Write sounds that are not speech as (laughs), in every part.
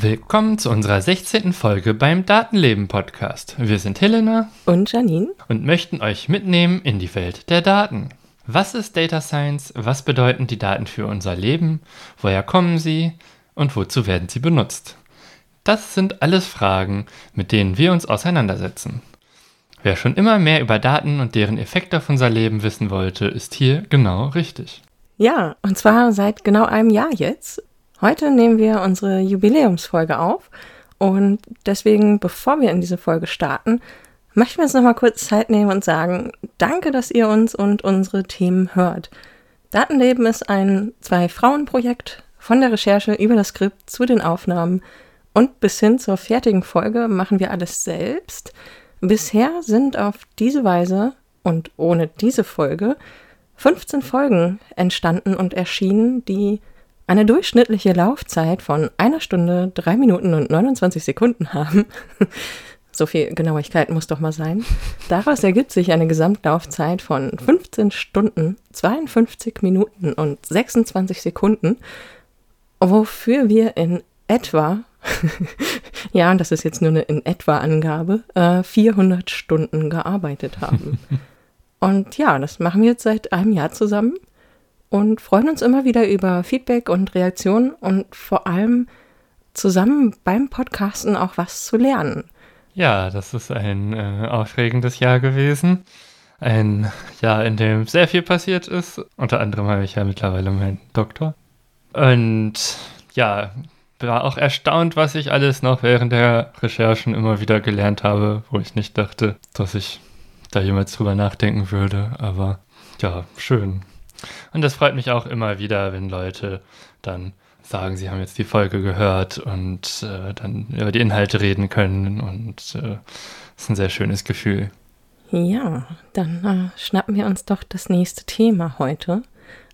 Willkommen zu unserer 16. Folge beim Datenleben Podcast. Wir sind Helena und Janine und möchten euch mitnehmen in die Welt der Daten. Was ist Data Science? Was bedeuten die Daten für unser Leben? Woher kommen sie? Und wozu werden sie benutzt? Das sind alles Fragen, mit denen wir uns auseinandersetzen. Wer schon immer mehr über Daten und deren Effekte auf unser Leben wissen wollte, ist hier genau richtig. Ja, und zwar seit genau einem Jahr jetzt. Heute nehmen wir unsere Jubiläumsfolge auf und deswegen, bevor wir in diese Folge starten, möchten wir uns nochmal kurz Zeit nehmen und sagen, danke, dass ihr uns und unsere Themen hört. Datenleben ist ein Zwei-Frauen-Projekt von der Recherche über das Skript zu den Aufnahmen und bis hin zur fertigen Folge machen wir alles selbst. Bisher sind auf diese Weise und ohne diese Folge 15 Folgen entstanden und erschienen, die eine durchschnittliche Laufzeit von einer Stunde, drei Minuten und 29 Sekunden haben. (laughs) so viel Genauigkeit muss doch mal sein. Daraus ergibt sich eine Gesamtlaufzeit von 15 Stunden, 52 Minuten und 26 Sekunden, wofür wir in etwa, (laughs) ja, und das ist jetzt nur eine in etwa Angabe, äh, 400 Stunden gearbeitet haben. und ja, das machen wir jetzt seit einem Jahr zusammen und freuen uns immer wieder über Feedback und Reaktionen und vor allem zusammen beim Podcasten auch was zu lernen. Ja, das ist ein äh, aufregendes Jahr gewesen. Ein Jahr, in dem sehr viel passiert ist. Unter anderem habe ich ja mittlerweile meinen Doktor. Und ja, war auch erstaunt, was ich alles noch während der Recherchen immer wieder gelernt habe, wo ich nicht dachte, dass ich da jemals drüber nachdenken würde. Aber ja, schön. Und das freut mich auch immer wieder, wenn Leute dann sagen, sie haben jetzt die Folge gehört und äh, dann über die Inhalte reden können. Und äh, ist ein sehr schönes Gefühl. Ja, dann äh, schnappen wir uns doch das nächste Thema heute.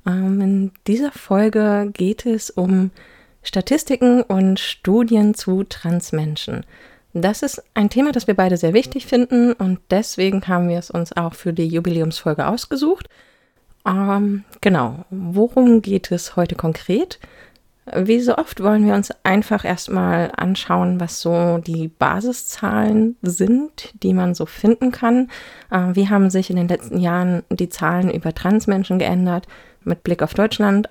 Ähm, in dieser Folge geht es um Statistiken und Studien zu Transmenschen. Das ist ein Thema, das wir beide sehr wichtig finden und deswegen haben wir es uns auch für die Jubiläumsfolge ausgesucht. Ähm, genau, worum geht es heute konkret? Wie so oft wollen wir uns einfach erstmal anschauen, was so die Basiszahlen sind, die man so finden kann. Äh, wie haben sich in den letzten Jahren die Zahlen über Transmenschen geändert mit Blick auf Deutschland?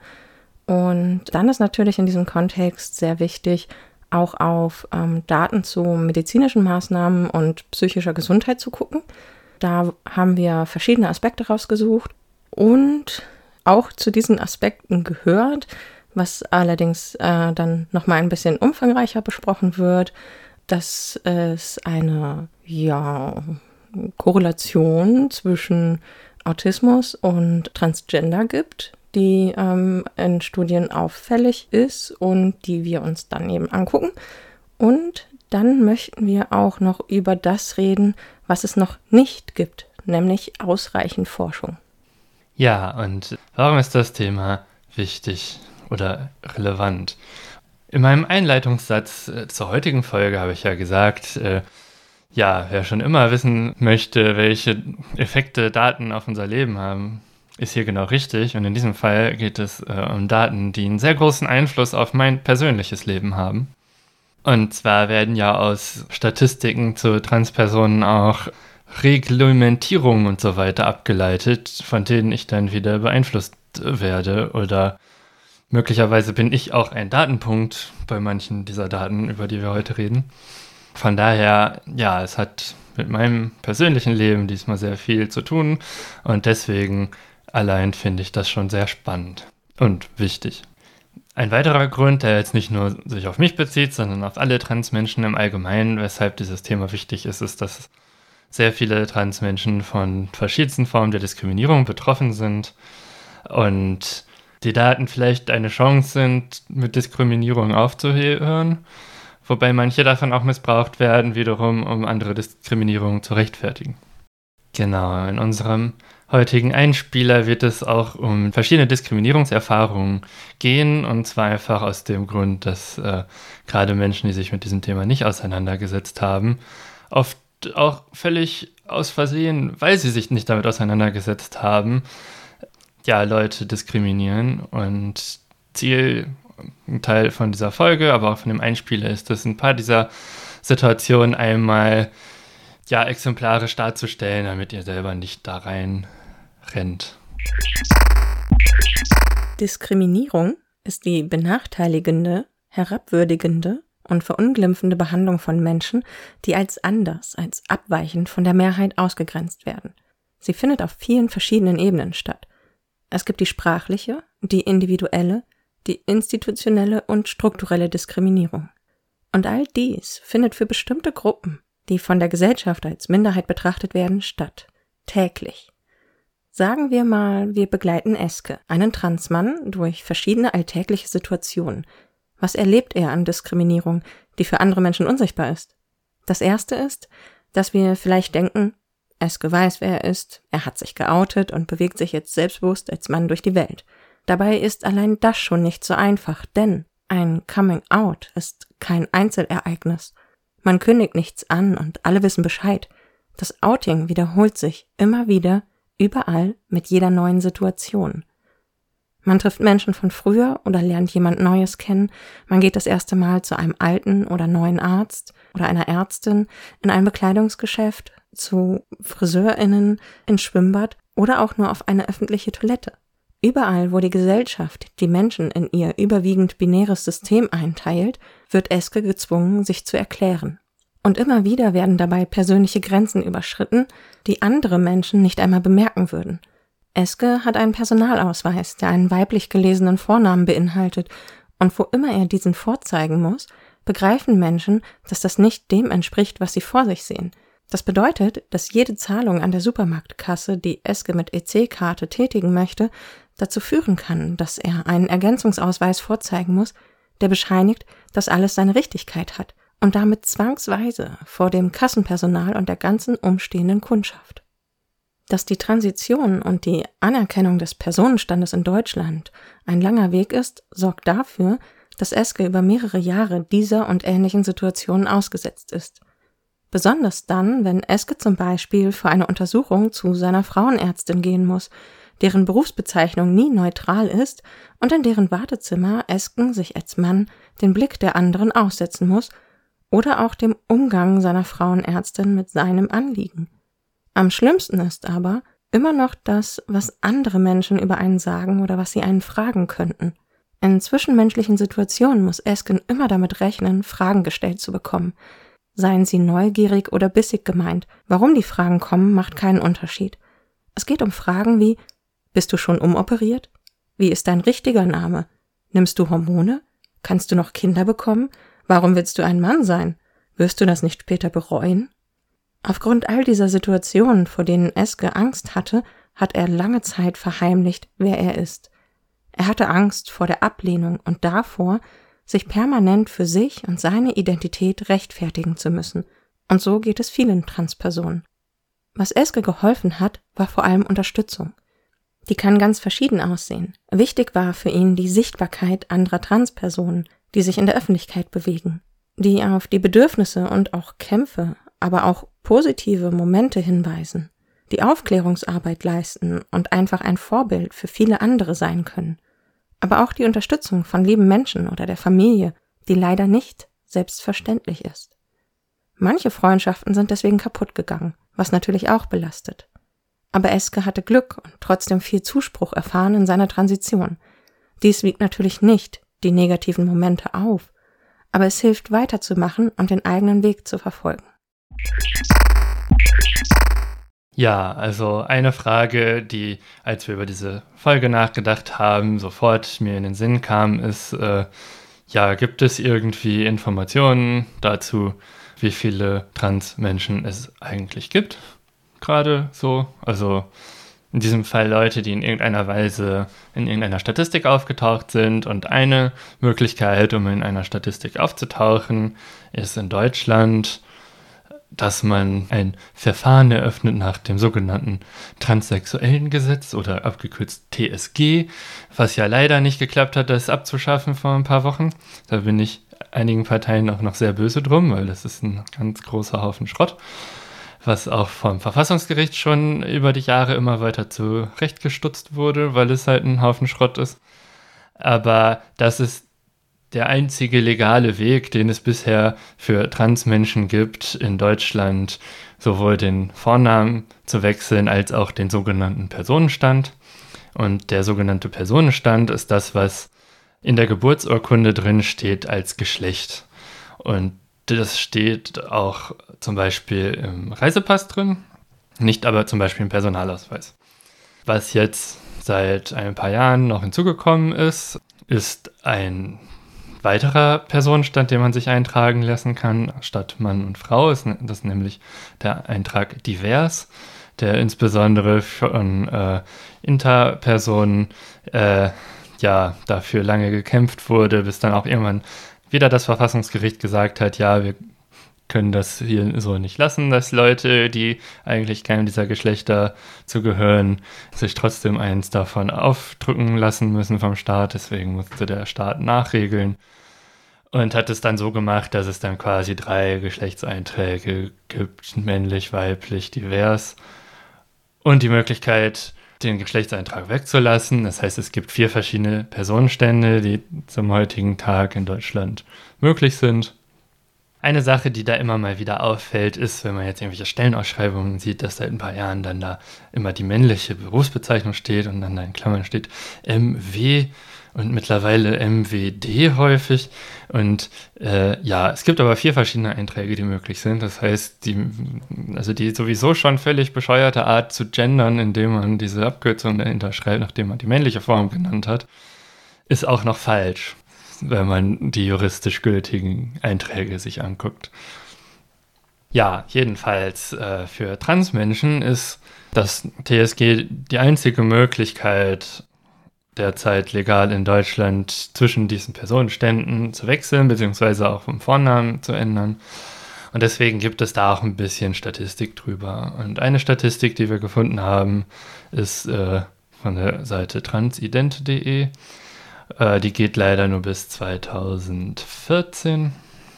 Und dann ist natürlich in diesem Kontext sehr wichtig, auch auf ähm, Daten zu medizinischen Maßnahmen und psychischer Gesundheit zu gucken. Da haben wir verschiedene Aspekte rausgesucht und auch zu diesen Aspekten gehört, was allerdings äh, dann nochmal ein bisschen umfangreicher besprochen wird, dass es eine ja, Korrelation zwischen Autismus und Transgender gibt, die ähm, in Studien auffällig ist und die wir uns dann eben angucken. Und dann möchten wir auch noch über das reden, was es noch nicht gibt, nämlich ausreichend Forschung. Ja, und warum ist das Thema wichtig oder relevant? In meinem Einleitungssatz äh, zur heutigen Folge habe ich ja gesagt, äh, ja, wer schon immer wissen möchte, welche Effekte Daten auf unser Leben haben, ist hier genau richtig. Und in diesem Fall geht es äh, um Daten, die einen sehr großen Einfluss auf mein persönliches Leben haben. Und zwar werden ja aus Statistiken zu Transpersonen auch Reglementierungen und so weiter abgeleitet, von denen ich dann wieder beeinflusst werde oder möglicherweise bin ich auch ein Datenpunkt bei manchen dieser Daten, über die wir heute reden. Von daher, ja, es hat mit meinem persönlichen Leben diesmal sehr viel zu tun und deswegen allein finde ich das schon sehr spannend und wichtig. Ein weiterer Grund, der jetzt nicht nur sich auf mich bezieht, sondern auf alle Transmenschen im Allgemeinen, weshalb dieses Thema wichtig ist, ist, dass sehr viele Transmenschen von verschiedensten Formen der Diskriminierung betroffen sind und die Daten vielleicht eine Chance sind, mit Diskriminierung aufzuhören, wobei manche davon auch missbraucht werden, wiederum, um andere Diskriminierungen zu rechtfertigen. Genau, in unserem heutigen Einspieler wird es auch um verschiedene Diskriminierungserfahrungen gehen. Und zwar einfach aus dem Grund, dass äh, gerade Menschen, die sich mit diesem Thema nicht auseinandergesetzt haben, oft auch völlig aus Versehen, weil sie sich nicht damit auseinandergesetzt haben, ja, Leute diskriminieren. Und Ziel, ein Teil von dieser Folge, aber auch von dem Einspieler ist es, ein paar dieser Situationen einmal ja, exemplarisch darzustellen, damit ihr selber nicht da rein rennt. Diskriminierung ist die benachteiligende, herabwürdigende und verunglimpfende Behandlung von Menschen, die als anders, als abweichend von der Mehrheit ausgegrenzt werden. Sie findet auf vielen verschiedenen Ebenen statt. Es gibt die sprachliche, die individuelle, die institutionelle und strukturelle Diskriminierung. Und all dies findet für bestimmte Gruppen, die von der Gesellschaft als Minderheit betrachtet werden, statt. Täglich. Sagen wir mal, wir begleiten Eske, einen Transmann, durch verschiedene alltägliche Situationen. Was erlebt er an Diskriminierung, die für andere Menschen unsichtbar ist? Das erste ist, dass wir vielleicht denken, Eske weiß, wer er ist, er hat sich geoutet und bewegt sich jetzt selbstbewusst als Mann durch die Welt. Dabei ist allein das schon nicht so einfach, denn ein Coming Out ist kein Einzelereignis. Man kündigt nichts an und alle wissen Bescheid. Das Outing wiederholt sich immer wieder, überall, mit jeder neuen Situation. Man trifft Menschen von früher oder lernt jemand Neues kennen, man geht das erste Mal zu einem alten oder neuen Arzt oder einer Ärztin, in ein Bekleidungsgeschäft, zu Friseurinnen, ins Schwimmbad oder auch nur auf eine öffentliche Toilette. Überall, wo die Gesellschaft die Menschen in ihr überwiegend binäres System einteilt, wird Eske gezwungen, sich zu erklären. Und immer wieder werden dabei persönliche Grenzen überschritten, die andere Menschen nicht einmal bemerken würden. Eske hat einen Personalausweis, der einen weiblich gelesenen Vornamen beinhaltet, und wo immer er diesen vorzeigen muss, begreifen Menschen, dass das nicht dem entspricht, was sie vor sich sehen – das bedeutet, dass jede Zahlung an der Supermarktkasse, die Eske mit EC-Karte tätigen möchte, dazu führen kann, dass er einen Ergänzungsausweis vorzeigen muss, der bescheinigt, dass alles seine Richtigkeit hat und damit zwangsweise vor dem Kassenpersonal und der ganzen umstehenden Kundschaft. Dass die Transition und die Anerkennung des Personenstandes in Deutschland ein langer Weg ist, sorgt dafür, dass Eske über mehrere Jahre dieser und ähnlichen Situationen ausgesetzt ist. Besonders dann, wenn Eske zum Beispiel für eine Untersuchung zu seiner Frauenärztin gehen muss, deren Berufsbezeichnung nie neutral ist und in deren Wartezimmer Esken sich als Mann den Blick der anderen aussetzen muss oder auch dem Umgang seiner Frauenärztin mit seinem Anliegen. Am schlimmsten ist aber immer noch das, was andere Menschen über einen sagen oder was sie einen fragen könnten. In zwischenmenschlichen Situationen muss Esken immer damit rechnen, Fragen gestellt zu bekommen, Seien sie neugierig oder bissig gemeint. Warum die Fragen kommen, macht keinen Unterschied. Es geht um Fragen wie Bist du schon umoperiert? Wie ist dein richtiger Name? Nimmst du Hormone? Kannst du noch Kinder bekommen? Warum willst du ein Mann sein? Wirst du das nicht später bereuen? Aufgrund all dieser Situationen, vor denen Eske Angst hatte, hat er lange Zeit verheimlicht, wer er ist. Er hatte Angst vor der Ablehnung und davor, sich permanent für sich und seine Identität rechtfertigen zu müssen. Und so geht es vielen Transpersonen. Was Eske geholfen hat, war vor allem Unterstützung. Die kann ganz verschieden aussehen. Wichtig war für ihn die Sichtbarkeit anderer Transpersonen, die sich in der Öffentlichkeit bewegen, die auf die Bedürfnisse und auch Kämpfe, aber auch positive Momente hinweisen, die Aufklärungsarbeit leisten und einfach ein Vorbild für viele andere sein können aber auch die Unterstützung von lieben Menschen oder der Familie, die leider nicht selbstverständlich ist. Manche Freundschaften sind deswegen kaputt gegangen, was natürlich auch belastet. Aber Eske hatte Glück und trotzdem viel Zuspruch erfahren in seiner Transition. Dies wiegt natürlich nicht die negativen Momente auf, aber es hilft weiterzumachen und den eigenen Weg zu verfolgen. Ja, also eine Frage, die, als wir über diese Folge nachgedacht haben, sofort mir in den Sinn kam, ist, äh, ja, gibt es irgendwie Informationen dazu, wie viele Transmenschen es eigentlich gibt? Gerade so. Also in diesem Fall Leute, die in irgendeiner Weise in irgendeiner Statistik aufgetaucht sind. Und eine Möglichkeit, um in einer Statistik aufzutauchen, ist in Deutschland dass man ein Verfahren eröffnet nach dem sogenannten transsexuellen Gesetz oder abgekürzt TSG, was ja leider nicht geklappt hat, das abzuschaffen vor ein paar Wochen. Da bin ich einigen Parteien auch noch sehr böse drum, weil das ist ein ganz großer Haufen Schrott, was auch vom Verfassungsgericht schon über die Jahre immer weiter zurechtgestutzt wurde, weil es halt ein Haufen Schrott ist. Aber das ist der einzige legale Weg, den es bisher für Transmenschen gibt, in Deutschland sowohl den Vornamen zu wechseln als auch den sogenannten Personenstand. Und der sogenannte Personenstand ist das, was in der Geburtsurkunde drin steht als Geschlecht. Und das steht auch zum Beispiel im Reisepass drin, nicht aber zum Beispiel im Personalausweis. Was jetzt seit ein paar Jahren noch hinzugekommen ist, ist ein weiterer Personenstand, den man sich eintragen lassen kann, statt Mann und Frau, ist das nämlich der Eintrag divers, der insbesondere von äh, Interpersonen äh, ja dafür lange gekämpft wurde, bis dann auch irgendwann wieder das Verfassungsgericht gesagt hat, ja, wir können das hier so nicht lassen, dass Leute, die eigentlich keinem dieser Geschlechter zugehören, sich trotzdem eins davon aufdrücken lassen müssen vom Staat. Deswegen musste der Staat nachregeln und hat es dann so gemacht, dass es dann quasi drei Geschlechtseinträge gibt, männlich, weiblich, divers und die Möglichkeit, den Geschlechtseintrag wegzulassen. Das heißt, es gibt vier verschiedene Personenstände, die zum heutigen Tag in Deutschland möglich sind. Eine Sache, die da immer mal wieder auffällt, ist, wenn man jetzt irgendwelche Stellenausschreibungen sieht, dass seit ein paar Jahren dann da immer die männliche Berufsbezeichnung steht und dann da in Klammern steht MW und mittlerweile MWD häufig. Und äh, ja, es gibt aber vier verschiedene Einträge, die möglich sind. Das heißt, die, also die sowieso schon völlig bescheuerte Art zu gendern, indem man diese Abkürzung dahinter schreibt, nachdem man die männliche Form genannt hat, ist auch noch falsch, wenn man die juristisch gültigen Einträge sich anguckt. Ja, jedenfalls äh, für Transmenschen ist das TSG die einzige Möglichkeit, derzeit legal in Deutschland zwischen diesen Personenständen zu wechseln, beziehungsweise auch vom Vornamen zu ändern. Und deswegen gibt es da auch ein bisschen Statistik drüber. Und eine Statistik, die wir gefunden haben, ist äh, von der Seite transident.de. Äh, die geht leider nur bis 2014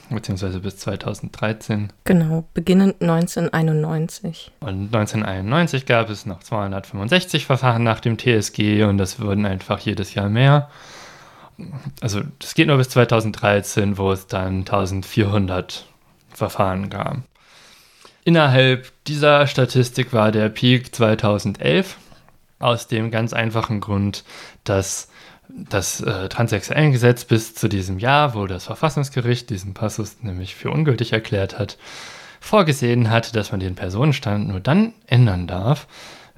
beziehungsweise bis 2013. Genau, beginnend 1991. Und 1991 gab es noch 265 Verfahren nach dem TSG und das wurden einfach jedes Jahr mehr. Also das geht nur bis 2013, wo es dann 1400 Verfahren gab. Innerhalb dieser Statistik war der Peak 2011 aus dem ganz einfachen Grund, dass das äh, Transsexuellengesetz bis zu diesem Jahr, wo das Verfassungsgericht diesen Passus nämlich für ungültig erklärt hat, vorgesehen hat, dass man den Personenstand nur dann ändern darf,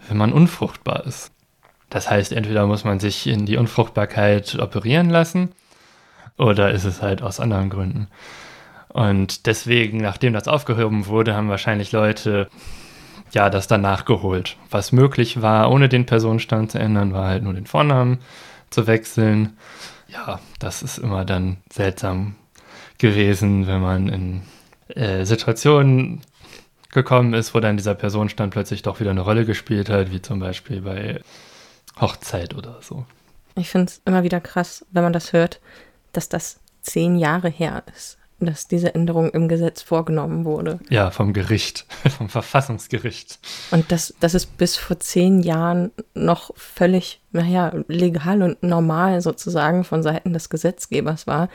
wenn man unfruchtbar ist. Das heißt, entweder muss man sich in die Unfruchtbarkeit operieren lassen oder ist es halt aus anderen Gründen. Und deswegen, nachdem das aufgehoben wurde, haben wahrscheinlich Leute ja das dann nachgeholt. Was möglich war, ohne den Personenstand zu ändern, war halt nur den Vornamen zu wechseln. Ja, das ist immer dann seltsam gewesen, wenn man in äh, Situationen gekommen ist, wo dann dieser Personenstand plötzlich doch wieder eine Rolle gespielt hat, wie zum Beispiel bei Hochzeit oder so. Ich finde es immer wieder krass, wenn man das hört, dass das zehn Jahre her ist dass diese Änderung im Gesetz vorgenommen wurde. Ja, vom Gericht, (laughs) vom Verfassungsgericht. Und dass, dass es bis vor zehn Jahren noch völlig, naja, legal und normal sozusagen von Seiten des Gesetzgebers war,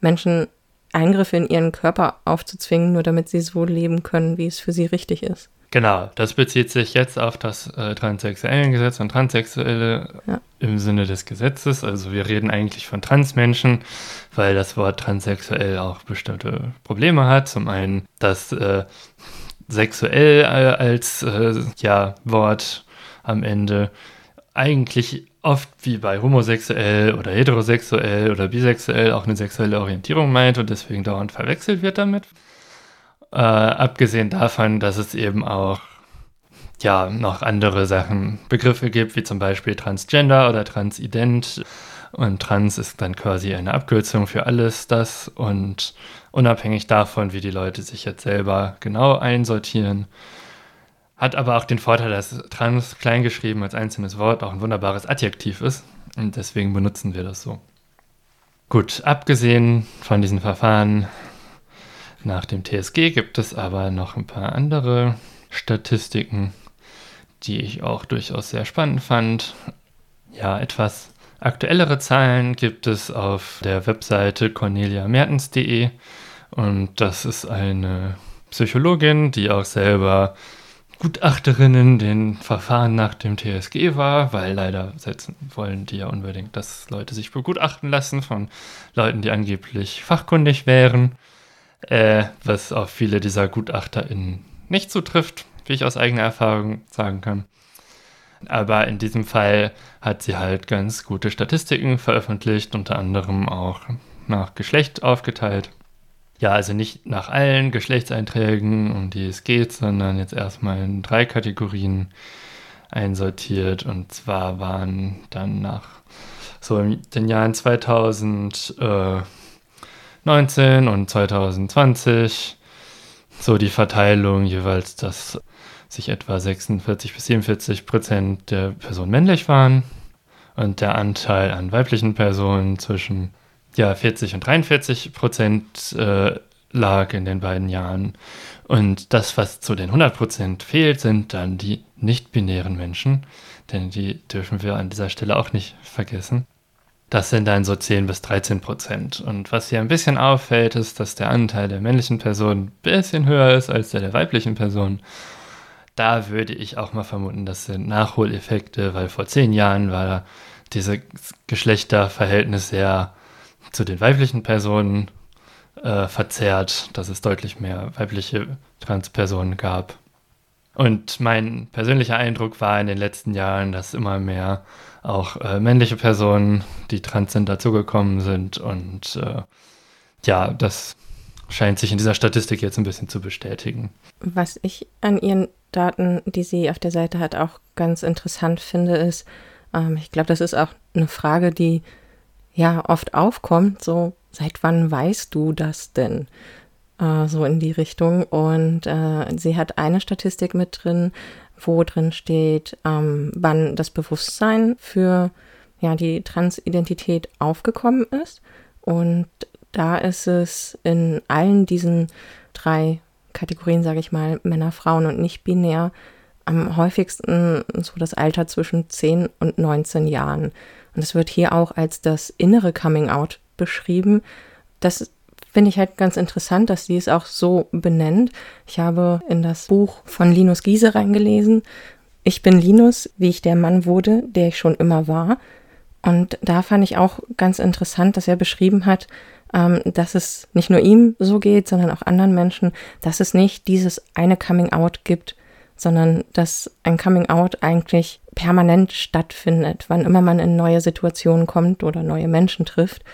Menschen Eingriffe in ihren Körper aufzuzwingen, nur damit sie so leben können, wie es für sie richtig ist. Genau, das bezieht sich jetzt auf das äh, Transsexuellengesetz und Transsexuelle ja. im Sinne des Gesetzes. Also wir reden eigentlich von Transmenschen, weil das Wort transsexuell auch bestimmte Probleme hat. Zum einen das äh, sexuell äh, als äh, ja, Wort am Ende eigentlich oft wie bei homosexuell oder heterosexuell oder bisexuell auch eine sexuelle Orientierung meint und deswegen dauernd verwechselt wird damit. Äh, abgesehen davon, dass es eben auch ja noch andere Sachen, Begriffe gibt, wie zum Beispiel Transgender oder Transident. Und trans ist dann quasi eine Abkürzung für alles das. Und unabhängig davon, wie die Leute sich jetzt selber genau einsortieren, hat aber auch den Vorteil, dass trans kleingeschrieben als einzelnes Wort auch ein wunderbares Adjektiv ist. Und deswegen benutzen wir das so. Gut, abgesehen von diesen Verfahren nach dem TSG gibt es aber noch ein paar andere Statistiken, die ich auch durchaus sehr spannend fand. Ja, etwas aktuellere Zahlen gibt es auf der Webseite corneliamertens.de und das ist eine Psychologin, die auch selber Gutachterin in den Verfahren nach dem TSG war, weil leider setzen wollen die ja unbedingt, dass Leute sich begutachten lassen von Leuten, die angeblich fachkundig wären, äh, was auf viele dieser GutachterInnen nicht zutrifft, wie ich aus eigener Erfahrung sagen kann. Aber in diesem Fall hat sie halt ganz gute Statistiken veröffentlicht, unter anderem auch nach Geschlecht aufgeteilt. Ja, also nicht nach allen Geschlechtseinträgen, um die es geht, sondern jetzt erstmal in drei Kategorien einsortiert. Und zwar waren dann nach so in den Jahren 2019 und 2020 so die Verteilung jeweils, dass sich etwa 46 bis 47 Prozent der Personen männlich waren und der Anteil an weiblichen Personen zwischen ja, 40 und 43 Prozent äh, lag in den beiden Jahren. Und das, was zu den 100 Prozent fehlt, sind dann die nicht-binären Menschen, denn die dürfen wir an dieser Stelle auch nicht vergessen. Das sind dann so 10 bis 13 Prozent. Und was hier ein bisschen auffällt, ist, dass der Anteil der männlichen Personen ein bisschen höher ist als der der weiblichen Personen. Da würde ich auch mal vermuten, das sind Nachholeffekte, weil vor zehn Jahren war dieses Geschlechterverhältnis sehr zu den weiblichen Personen äh, verzerrt, dass es deutlich mehr weibliche Transpersonen gab. Und mein persönlicher Eindruck war in den letzten Jahren, dass immer mehr auch äh, männliche Personen, die trans sind, dazugekommen sind. Und äh, ja, das scheint sich in dieser Statistik jetzt ein bisschen zu bestätigen. Was ich an ihren Daten, die sie auf der Seite hat, auch ganz interessant finde, ist, ähm, ich glaube, das ist auch eine Frage, die ja oft aufkommt, so seit wann weißt du das denn? Äh, so in die Richtung. Und äh, sie hat eine Statistik mit drin, wo drin steht, ähm, wann das Bewusstsein für ja, die Transidentität aufgekommen ist. Und da ist es in allen diesen drei Kategorien, sage ich mal, Männer, Frauen und nicht binär, am häufigsten so das Alter zwischen 10 und 19 Jahren. Und es wird hier auch als das innere Coming Out beschrieben. Das finde ich halt ganz interessant, dass sie es auch so benennt. Ich habe in das Buch von Linus Giese reingelesen. Ich bin Linus, wie ich der Mann wurde, der ich schon immer war. Und da fand ich auch ganz interessant, dass er beschrieben hat, ähm, dass es nicht nur ihm so geht, sondern auch anderen Menschen, dass es nicht dieses eine Coming Out gibt, sondern dass ein Coming Out eigentlich permanent stattfindet, wann immer man in neue Situationen kommt oder neue Menschen trifft.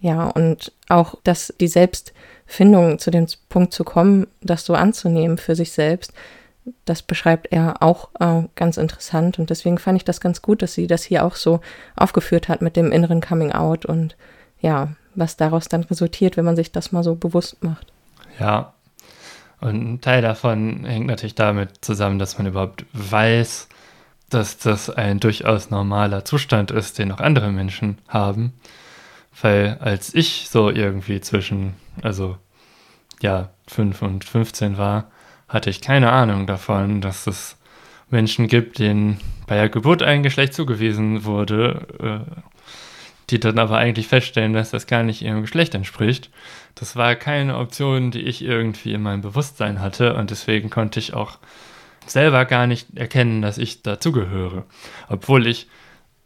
Ja, und auch, dass die Selbstfindung zu dem Punkt zu kommen, das so anzunehmen für sich selbst, das beschreibt er auch äh, ganz interessant. Und deswegen fand ich das ganz gut, dass sie das hier auch so aufgeführt hat mit dem inneren Coming Out und ja, was daraus dann resultiert, wenn man sich das mal so bewusst macht. Ja, und ein Teil davon hängt natürlich damit zusammen, dass man überhaupt weiß, dass das ein durchaus normaler Zustand ist, den auch andere Menschen haben. Weil als ich so irgendwie zwischen, also ja, 5 und 15 war, hatte ich keine Ahnung davon, dass es Menschen gibt, denen bei der Geburt ein Geschlecht zugewiesen wurde, äh, die dann aber eigentlich feststellen, dass das gar nicht ihrem Geschlecht entspricht. Das war keine Option, die ich irgendwie in meinem Bewusstsein hatte und deswegen konnte ich auch selber gar nicht erkennen, dass ich dazugehöre. Obwohl ich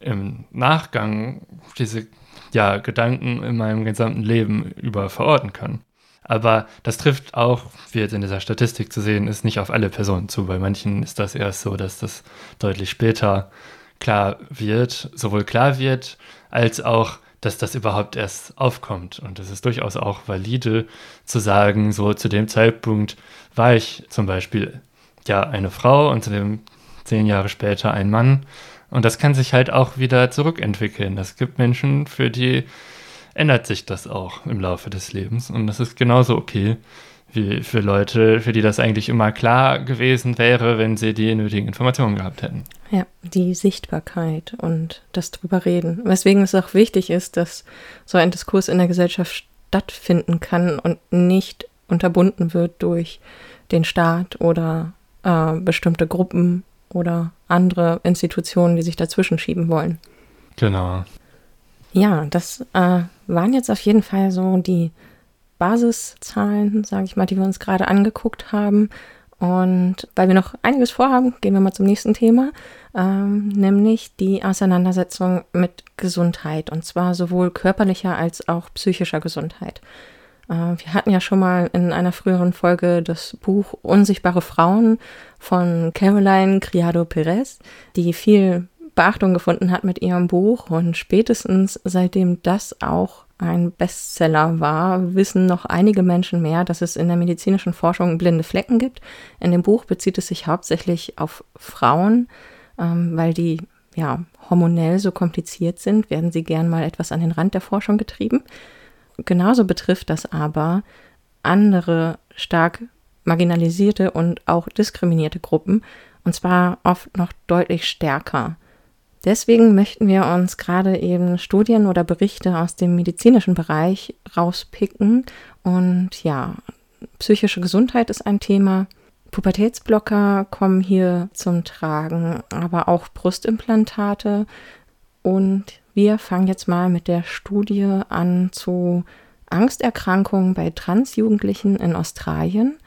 im Nachgang diese ja, Gedanken in meinem gesamten Leben über verorten kann. Aber das trifft auch, wie jetzt in dieser Statistik zu sehen ist, nicht auf alle Personen zu. Bei manchen ist das erst so, dass das deutlich später klar wird, sowohl klar wird, als auch, dass das überhaupt erst aufkommt. Und es ist durchaus auch valide zu sagen, so zu dem Zeitpunkt war ich zum Beispiel ja eine Frau und zu dem zehn Jahre später ein Mann. Und das kann sich halt auch wieder zurückentwickeln. Es gibt Menschen, für die ändert sich das auch im Laufe des Lebens. Und das ist genauso okay wie für Leute, für die das eigentlich immer klar gewesen wäre, wenn sie die nötigen Informationen gehabt hätten. Ja, die Sichtbarkeit und das drüber reden. Weswegen es auch wichtig ist, dass so ein Diskurs in der Gesellschaft stattfinden kann und nicht unterbunden wird durch den Staat oder äh, bestimmte Gruppen oder andere Institutionen, die sich dazwischen schieben wollen. Genau. Ja, das äh, waren jetzt auf jeden Fall so die Basiszahlen, sage ich mal, die wir uns gerade angeguckt haben. Und weil wir noch einiges vorhaben, gehen wir mal zum nächsten Thema, ähm, nämlich die Auseinandersetzung mit Gesundheit und zwar sowohl körperlicher als auch psychischer Gesundheit. Äh, wir hatten ja schon mal in einer früheren Folge das Buch Unsichtbare Frauen von Caroline Criado Perez, die viel Beachtung gefunden hat mit ihrem Buch und spätestens seitdem das auch ein Bestseller war, wissen noch einige Menschen mehr, dass es in der medizinischen Forschung blinde Flecken gibt. In dem Buch bezieht es sich hauptsächlich auf Frauen, ähm, weil die ja hormonell so kompliziert sind, werden sie gern mal etwas an den Rand der Forschung getrieben. Genauso betrifft das aber andere stark marginalisierte und auch diskriminierte Gruppen, und zwar oft noch deutlich stärker. Deswegen möchten wir uns gerade eben Studien oder Berichte aus dem medizinischen Bereich rauspicken. Und ja, psychische Gesundheit ist ein Thema. Pubertätsblocker kommen hier zum Tragen, aber auch Brustimplantate. Und wir fangen jetzt mal mit der Studie an zu Angsterkrankungen bei Transjugendlichen in Australien.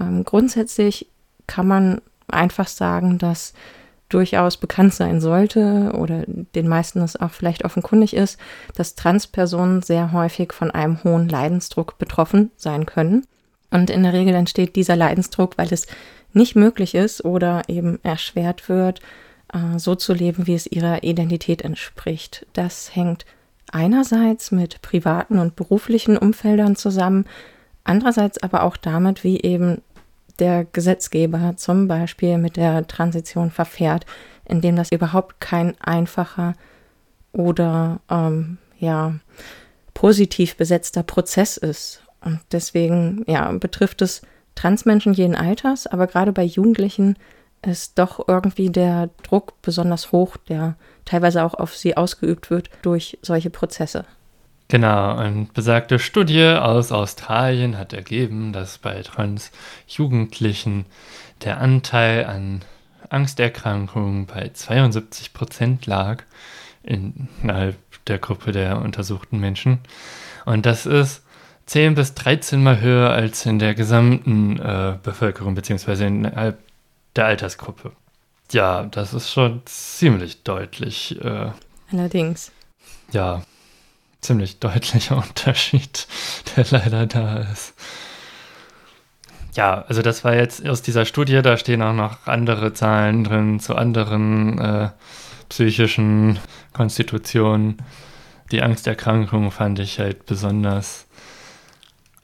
Ähm, grundsätzlich kann man einfach sagen, dass durchaus bekannt sein sollte oder den meisten es auch vielleicht offenkundig ist, dass Transpersonen sehr häufig von einem hohen Leidensdruck betroffen sein können. Und in der Regel entsteht dieser Leidensdruck, weil es nicht möglich ist oder eben erschwert wird, äh, so zu leben, wie es ihrer Identität entspricht. Das hängt einerseits mit privaten und beruflichen Umfeldern zusammen, andererseits aber auch damit, wie eben der Gesetzgeber zum Beispiel mit der Transition verfährt, indem das überhaupt kein einfacher oder ähm, ja positiv besetzter Prozess ist. Und deswegen ja betrifft es Transmenschen jeden Alters, aber gerade bei Jugendlichen ist doch irgendwie der Druck besonders hoch, der teilweise auch auf sie ausgeübt wird durch solche Prozesse. Genau, eine besagte Studie aus Australien hat ergeben, dass bei Transjugendlichen der Anteil an Angsterkrankungen bei 72 Prozent lag innerhalb der Gruppe der untersuchten Menschen. Und das ist 10 bis 13 Mal höher als in der gesamten äh, Bevölkerung, beziehungsweise innerhalb der Altersgruppe. Ja, das ist schon ziemlich deutlich. Äh, Allerdings. Ja, ziemlich deutlicher (laughs) Unterschied, der leider da ist. Ja, also das war jetzt aus dieser Studie, da stehen auch noch andere Zahlen drin zu anderen äh, psychischen Konstitutionen. Die Angsterkrankung fand ich halt besonders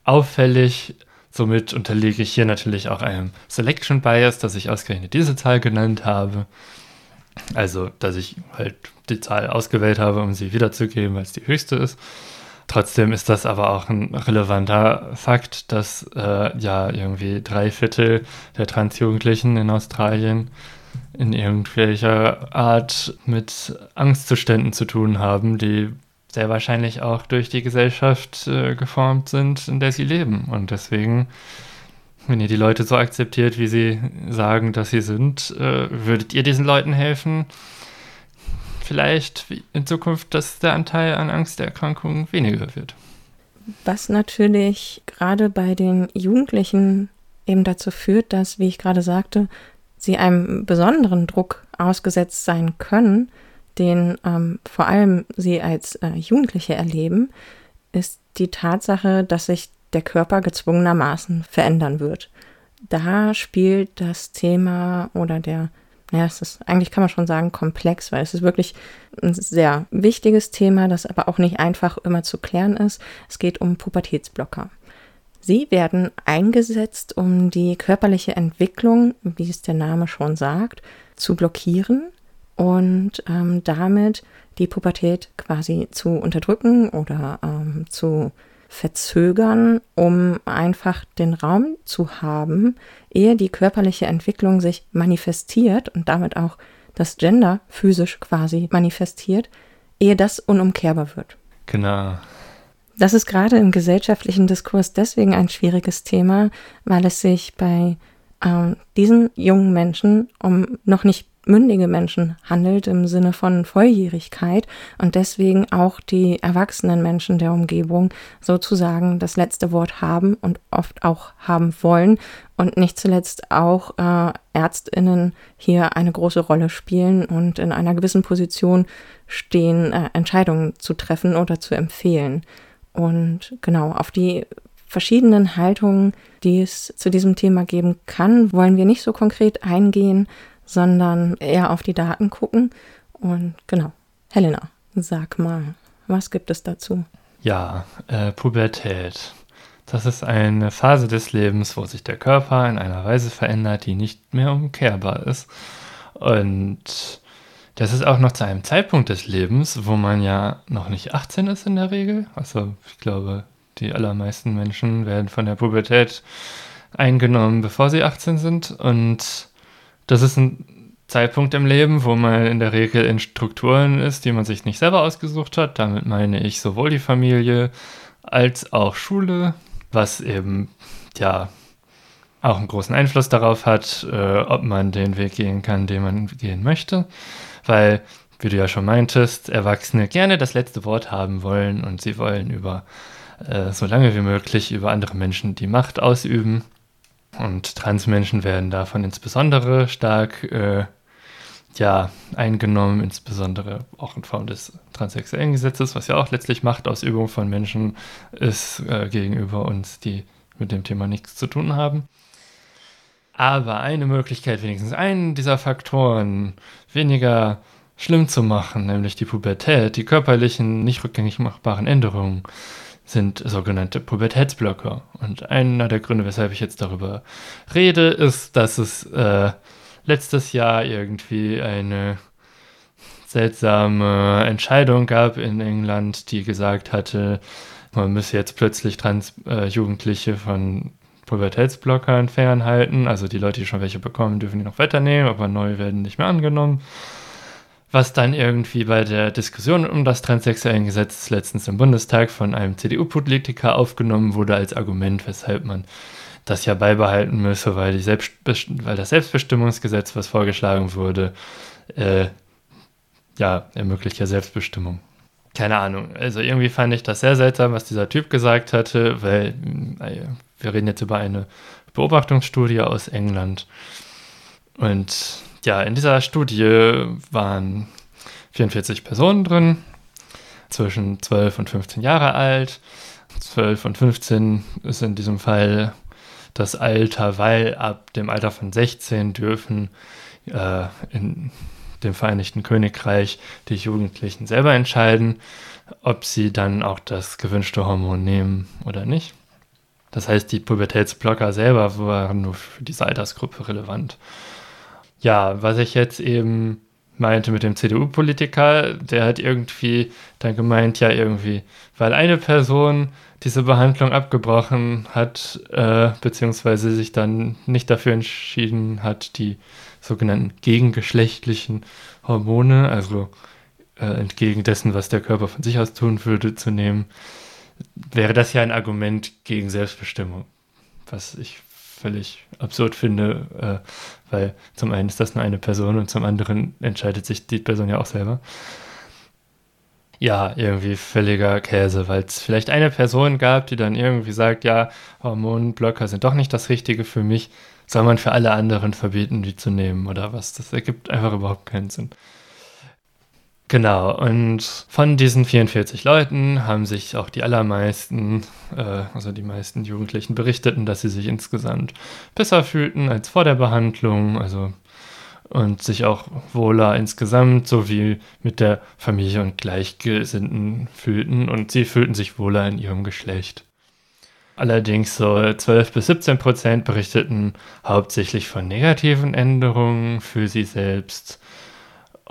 auffällig. Somit unterliege ich hier natürlich auch einem Selection Bias, dass ich ausgerechnet diese Zahl genannt habe. Also, dass ich halt die Zahl ausgewählt habe, um sie wiederzugeben, weil es die höchste ist. Trotzdem ist das aber auch ein relevanter Fakt, dass äh, ja irgendwie drei Viertel der Transjugendlichen in Australien in irgendwelcher Art mit Angstzuständen zu tun haben, die sehr wahrscheinlich auch durch die Gesellschaft äh, geformt sind, in der sie leben. Und deswegen wenn ihr die Leute so akzeptiert, wie sie sagen, dass sie sind, äh, würdet ihr diesen Leuten helfen? Vielleicht in Zukunft, dass der Anteil an Angsterkrankungen weniger wird. Was natürlich gerade bei den Jugendlichen eben dazu führt, dass, wie ich gerade sagte, sie einem besonderen Druck ausgesetzt sein können, den ähm, vor allem sie als äh, Jugendliche erleben, ist die Tatsache, dass sich der Körper gezwungenermaßen verändern wird. Da spielt das Thema oder der, naja, es ist eigentlich kann man schon sagen komplex, weil es ist wirklich ein sehr wichtiges Thema, das aber auch nicht einfach immer zu klären ist. Es geht um Pubertätsblocker. Sie werden eingesetzt, um die körperliche Entwicklung, wie es der Name schon sagt, zu blockieren und ähm, damit die Pubertät quasi zu unterdrücken oder ähm, zu verzögern, um einfach den Raum zu haben, ehe die körperliche Entwicklung sich manifestiert und damit auch das Gender physisch quasi manifestiert, ehe das unumkehrbar wird. Genau. Das ist gerade im gesellschaftlichen Diskurs deswegen ein schwieriges Thema, weil es sich bei äh, diesen jungen Menschen um noch nicht mündige Menschen handelt im Sinne von Volljährigkeit und deswegen auch die erwachsenen Menschen der Umgebung sozusagen das letzte Wort haben und oft auch haben wollen und nicht zuletzt auch äh, Ärztinnen hier eine große Rolle spielen und in einer gewissen Position stehen, äh, Entscheidungen zu treffen oder zu empfehlen. Und genau auf die verschiedenen Haltungen, die es zu diesem Thema geben kann, wollen wir nicht so konkret eingehen, sondern eher auf die Daten gucken. Und genau, Helena, sag mal, was gibt es dazu? Ja, äh, Pubertät. Das ist eine Phase des Lebens, wo sich der Körper in einer Weise verändert, die nicht mehr umkehrbar ist. Und das ist auch noch zu einem Zeitpunkt des Lebens, wo man ja noch nicht 18 ist in der Regel. Also ich glaube, die allermeisten Menschen werden von der Pubertät eingenommen, bevor sie 18 sind. Und das ist ein Zeitpunkt im Leben, wo man in der Regel in Strukturen ist, die man sich nicht selber ausgesucht hat. Damit meine ich sowohl die Familie als auch Schule, was eben ja auch einen großen Einfluss darauf hat, äh, ob man den Weg gehen kann, den man gehen möchte. Weil, wie du ja schon meintest, Erwachsene gerne das letzte Wort haben wollen und sie wollen über äh, so lange wie möglich über andere Menschen die Macht ausüben. Und Transmenschen werden davon insbesondere stark äh, ja, eingenommen, insbesondere auch in Form des transsexuellen Gesetzes, was ja auch letztlich Machtausübung von Menschen ist äh, gegenüber uns, die mit dem Thema nichts zu tun haben. Aber eine Möglichkeit, wenigstens einen dieser Faktoren weniger schlimm zu machen, nämlich die Pubertät, die körperlichen, nicht rückgängig machbaren Änderungen, sind sogenannte Pubertätsblocker. Und einer der Gründe, weshalb ich jetzt darüber rede, ist, dass es äh, letztes Jahr irgendwie eine seltsame Entscheidung gab in England, die gesagt hatte, man müsse jetzt plötzlich Trans-Jugendliche äh, von Pubertätsblockern fernhalten. Also die Leute, die schon welche bekommen, dürfen die noch weiternehmen, aber neu werden nicht mehr angenommen was dann irgendwie bei der Diskussion um das Transsexuellengesetz letztens im Bundestag von einem CDU-Politiker aufgenommen wurde als Argument, weshalb man das ja beibehalten müsse, weil, weil das Selbstbestimmungsgesetz, was vorgeschlagen wurde, äh, ja, ermöglicht ja Selbstbestimmung. Keine Ahnung. Also irgendwie fand ich das sehr seltsam, was dieser Typ gesagt hatte, weil äh, wir reden jetzt über eine Beobachtungsstudie aus England. Und ja, in dieser Studie waren 44 Personen drin, zwischen 12 und 15 Jahre alt. 12 und 15 ist in diesem Fall das Alter, weil ab dem Alter von 16 dürfen äh, in dem Vereinigten Königreich die Jugendlichen selber entscheiden, ob sie dann auch das gewünschte Hormon nehmen oder nicht. Das heißt, die Pubertätsblocker selber waren nur für diese Altersgruppe relevant. Ja, was ich jetzt eben meinte mit dem CDU-Politiker, der hat irgendwie dann gemeint, ja, irgendwie, weil eine Person diese Behandlung abgebrochen hat, äh, beziehungsweise sich dann nicht dafür entschieden hat, die sogenannten gegengeschlechtlichen Hormone, also äh, entgegen dessen, was der Körper von sich aus tun würde, zu nehmen, wäre das ja ein Argument gegen Selbstbestimmung, was ich völlig absurd finde, äh, weil zum einen ist das nur eine Person und zum anderen entscheidet sich die Person ja auch selber. Ja, irgendwie völliger Käse, weil es vielleicht eine Person gab, die dann irgendwie sagt, ja, Hormonblocker sind doch nicht das Richtige für mich, soll man für alle anderen verbieten, die zu nehmen oder was? Das ergibt einfach überhaupt keinen Sinn. Genau, und von diesen 44 Leuten haben sich auch die allermeisten, äh, also die meisten Jugendlichen berichteten, dass sie sich insgesamt besser fühlten als vor der Behandlung, also und sich auch wohler insgesamt sowie mit der Familie und Gleichgesinnten fühlten und sie fühlten sich wohler in ihrem Geschlecht. Allerdings so 12 bis 17 Prozent berichteten hauptsächlich von negativen Änderungen für sie selbst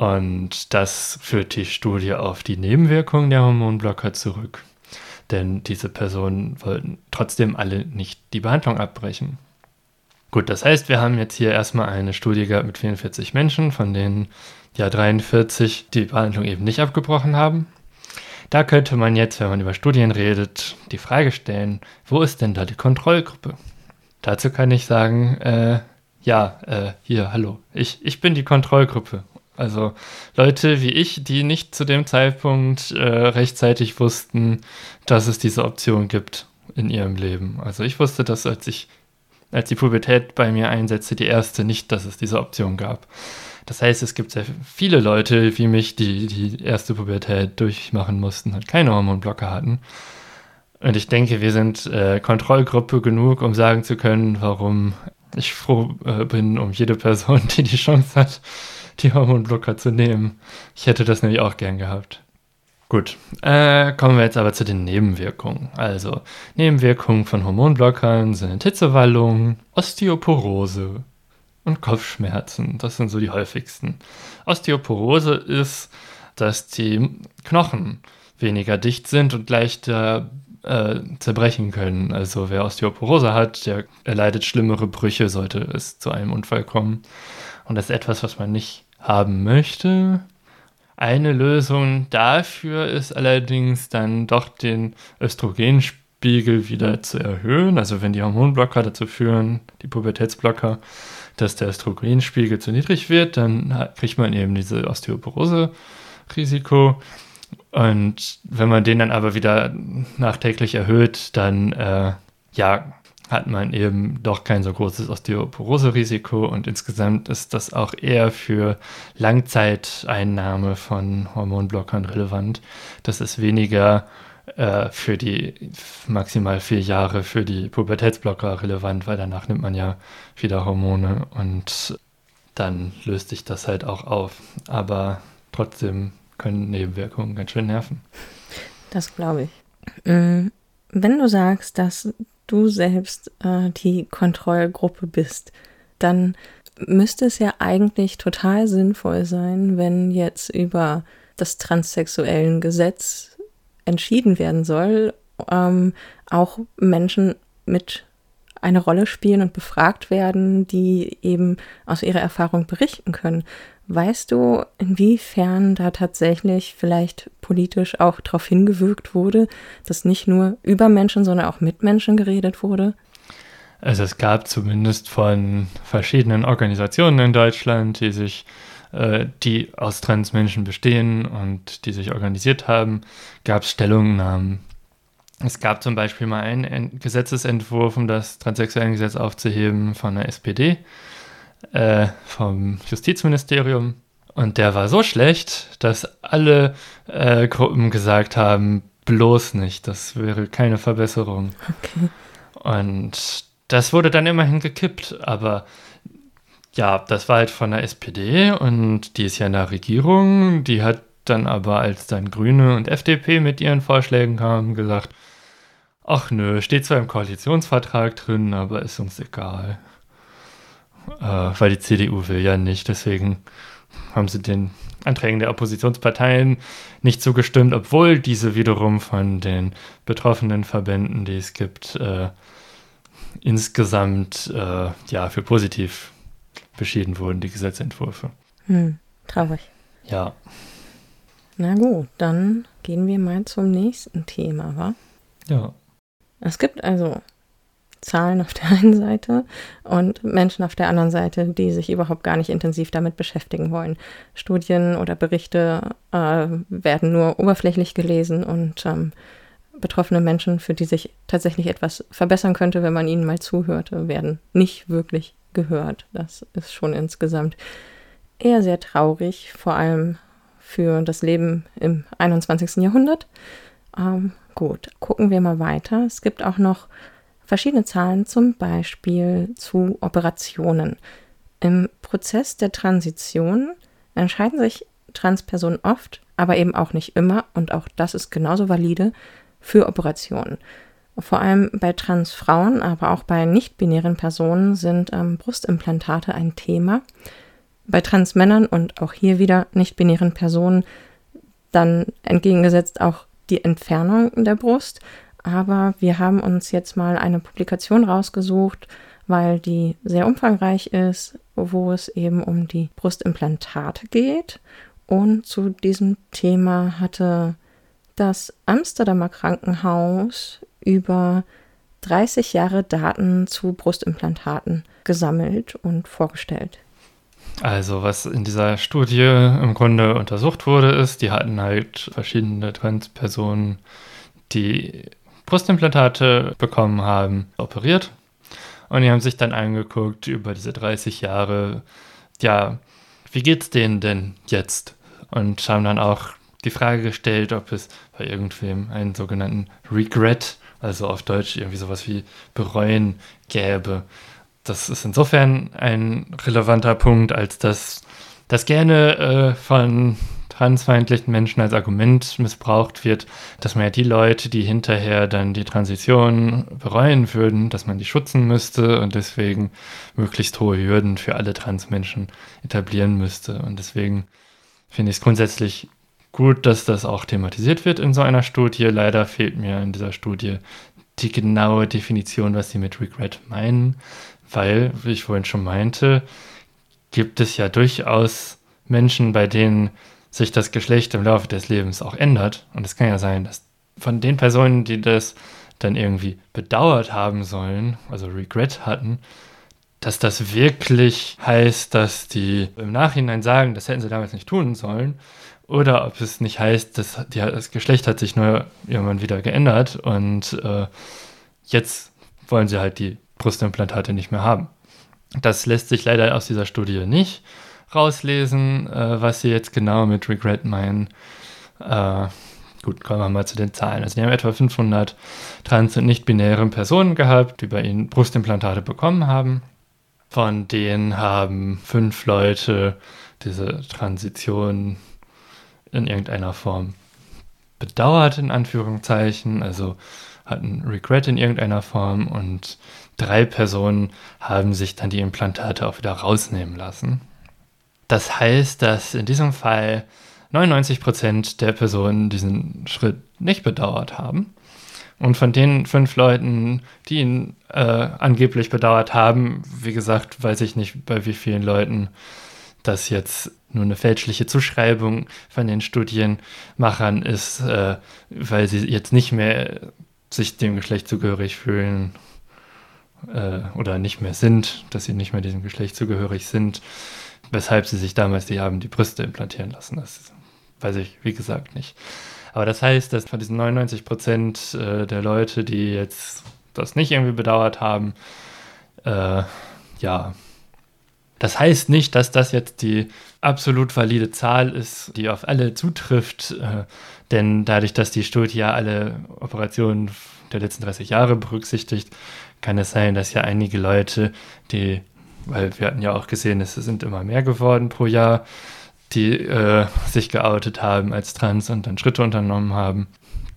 Und das führt die Studie auf die Nebenwirkungen der Hormonblocker zurück. Denn diese Personen wollten trotzdem alle nicht die Behandlung abbrechen. Gut, das heißt, wir haben jetzt hier erstmal eine Studie gehabt mit 44 Menschen, von denen ja 43 die Behandlung eben nicht abgebrochen haben. Da könnte man jetzt, wenn man über Studien redet, die Frage stellen, wo ist denn da die Kontrollgruppe? Dazu kann ich sagen, äh, ja, äh, hier, hallo, ich, ich bin die Kontrollgruppe. Also Leute wie ich, die nicht zu dem Zeitpunkt äh, rechtzeitig wussten, dass es diese Option gibt in ihrem Leben. Also ich wusste das, als ich als die Pubertät bei mir einsetzte, die erste, nicht, dass es diese Option gab. Das heißt, es gibt sehr viele Leute wie mich, die die erste Pubertät durchmachen mussten und keine Hormonblocker hatten. Und ich denke, wir sind äh, Kontrollgruppe genug, um sagen zu können, warum ich froh äh, bin um jede Person, (laughs) die die Chance hat, die Hormonblocker zu nehmen. Ich hätte das nämlich auch gern gehabt. Gut, äh, kommen wir jetzt aber zu den Nebenwirkungen. Also, Nebenwirkungen von Hormonblockern sind Hitzewallung, Osteoporose und Kopfschmerzen. Das sind so die häufigsten. Osteoporose ist, dass die Knochen weniger dicht sind und leichter äh, zerbrechen können. Also wer Osteoporose hat, der erleidet schlimmere Brüche, sollte es zu einem Unfall kommen. Und das ist etwas, was man nicht haben möchte. Eine Lösung dafür ist allerdings dann doch den Östrogenspiegel wieder zu erhöhen. Also wenn die Hormonblocker dazu führen, die Pubertätsblocker, dass der Östrogenspiegel zu niedrig wird, dann kriegt man eben diese Osteoporose-Risiko. Und wenn man den dann aber wieder nachträglich erhöht, dann äh, ja, hat man eben doch kein so großes Osteoporose-Risiko und insgesamt ist das auch eher für Langzeiteinnahme von Hormonblockern relevant. Das ist weniger äh, für die maximal vier Jahre für die Pubertätsblocker relevant, weil danach nimmt man ja wieder Hormone und dann löst sich das halt auch auf. Aber trotzdem können Nebenwirkungen ganz schön nerven. Das glaube ich. Mm, wenn du sagst, dass du selbst äh, die Kontrollgruppe bist, dann müsste es ja eigentlich total sinnvoll sein, wenn jetzt über das transsexuellen Gesetz entschieden werden soll, ähm, auch Menschen mit eine Rolle spielen und befragt werden, die eben aus ihrer Erfahrung berichten können. Weißt du, inwiefern da tatsächlich vielleicht politisch auch darauf hingewirkt wurde, dass nicht nur über Menschen, sondern auch mit Menschen geredet wurde? Also es gab zumindest von verschiedenen Organisationen in Deutschland, die sich, äh, die aus Transmenschen bestehen und die sich organisiert haben, gab es Stellungnahmen. Es gab zum Beispiel mal einen Gesetzesentwurf, um das Transsexuellengesetz aufzuheben von der SPD äh, vom Justizministerium. Und der war so schlecht, dass alle äh, Gruppen gesagt haben, bloß nicht, das wäre keine Verbesserung. Okay. Und das wurde dann immerhin gekippt, aber ja, das war halt von der SPD und die ist ja in der Regierung. Die hat dann aber, als dann Grüne und FDP mit ihren Vorschlägen kamen, gesagt, ach nö, steht zwar im Koalitionsvertrag drin, aber ist uns egal äh, weil die CDU will ja nicht. Deswegen haben sie den Anträgen der Oppositionsparteien nicht zugestimmt, obwohl diese wiederum von den betroffenen Verbänden, die es gibt, äh, insgesamt äh, ja für positiv beschieden wurden, die Gesetzentwürfe. Hm, traurig. Ja. Na gut, dann gehen wir mal zum nächsten Thema, wa? Ja. Es gibt also Zahlen auf der (laughs) einen Seite und Menschen auf der anderen Seite, die sich überhaupt gar nicht intensiv damit beschäftigen wollen. Studien oder Berichte äh, werden nur oberflächlich gelesen und ähm, betroffene Menschen, für die sich tatsächlich etwas verbessern könnte, wenn man ihnen mal zuhörte, werden nicht wirklich gehört. Das ist schon insgesamt eher sehr traurig, vor allem für das Leben im 21. Jahrhundert. Ähm, gut, gucken wir mal weiter. Es gibt auch noch verschiedene Zahlen, zum Beispiel zu Operationen. Im Prozess der Transition entscheiden sich Transpersonen oft, aber eben auch nicht immer, und auch das ist genauso valide, für Operationen. Vor allem bei Transfrauen, aber auch bei nicht-binären Personen sind ähm, Brustimplantate ein Thema. Bei Transmännern und auch hier wieder nicht-binären Personen dann entgegengesetzt auch die Entfernung der Brust. Aber wir haben uns jetzt mal eine Publikation rausgesucht, weil die sehr umfangreich ist, wo es eben um die Brustimplantate geht. Und zu diesem Thema hatte das Amsterdamer Krankenhaus über 30 Jahre Daten zu Brustimplantaten gesammelt und vorgestellt. Also, was in dieser Studie im Grunde untersucht wurde, ist, die hatten halt verschiedene Transpersonen, die Brustimplantate bekommen haben, operiert. Und die haben sich dann angeguckt über diese 30 Jahre, ja, wie geht's denen denn jetzt? Und haben dann auch die Frage gestellt, ob es bei irgendwem einen sogenannten Regret, also auf Deutsch irgendwie sowas wie bereuen gäbe. Das ist insofern ein relevanter Punkt, als dass das gerne äh, von transfeindlichen Menschen als Argument missbraucht wird, dass man ja die Leute, die hinterher dann die Transition bereuen würden, dass man die schützen müsste und deswegen möglichst hohe Hürden für alle Transmenschen etablieren müsste. Und deswegen finde ich es grundsätzlich gut, dass das auch thematisiert wird in so einer Studie. Leider fehlt mir in dieser Studie die genaue Definition, was sie mit Regret meinen, weil, wie ich vorhin schon meinte, gibt es ja durchaus Menschen, bei denen sich das Geschlecht im Laufe des Lebens auch ändert. Und es kann ja sein, dass von den Personen, die das dann irgendwie bedauert haben sollen, also Regret hatten, dass das wirklich heißt, dass die im Nachhinein sagen, das hätten sie damals nicht tun sollen, oder ob es nicht heißt, dass die, das Geschlecht hat sich nur irgendwann wieder geändert und äh, jetzt wollen sie halt die Brustimplantate nicht mehr haben. Das lässt sich leider aus dieser Studie nicht rauslesen, äh, was sie jetzt genau mit Regret meinen. Äh, gut, kommen wir mal zu den Zahlen. Also, die haben etwa 500 trans- und nicht-binäre Personen gehabt, die bei ihnen Brustimplantate bekommen haben. Von denen haben fünf Leute diese Transition in irgendeiner Form bedauert, in Anführungszeichen, also hatten Regret in irgendeiner Form und drei Personen haben sich dann die Implantate auch wieder rausnehmen lassen. Das heißt, dass in diesem Fall 99% der Personen diesen Schritt nicht bedauert haben. Und von den fünf Leuten, die ihn äh, angeblich bedauert haben, wie gesagt, weiß ich nicht, bei wie vielen Leuten das jetzt nur eine fälschliche Zuschreibung von den Studienmachern ist, äh, weil sie jetzt nicht mehr sich dem Geschlecht zugehörig fühlen äh, oder nicht mehr sind, dass sie nicht mehr diesem Geschlecht zugehörig sind, weshalb sie sich damals die haben die Brüste implantieren lassen. Das weiß ich, wie gesagt, nicht. Aber das heißt, dass von diesen 99 Prozent äh, der Leute, die jetzt das nicht irgendwie bedauert haben, äh, ja, das heißt nicht, dass das jetzt die absolut valide Zahl ist, die auf alle zutrifft, äh, denn dadurch, dass die Studie ja alle Operationen der letzten 30 Jahre berücksichtigt, kann es sein, dass ja einige Leute, die, weil wir hatten ja auch gesehen, es sind immer mehr geworden pro Jahr, die äh, sich geoutet haben als trans und dann Schritte unternommen haben,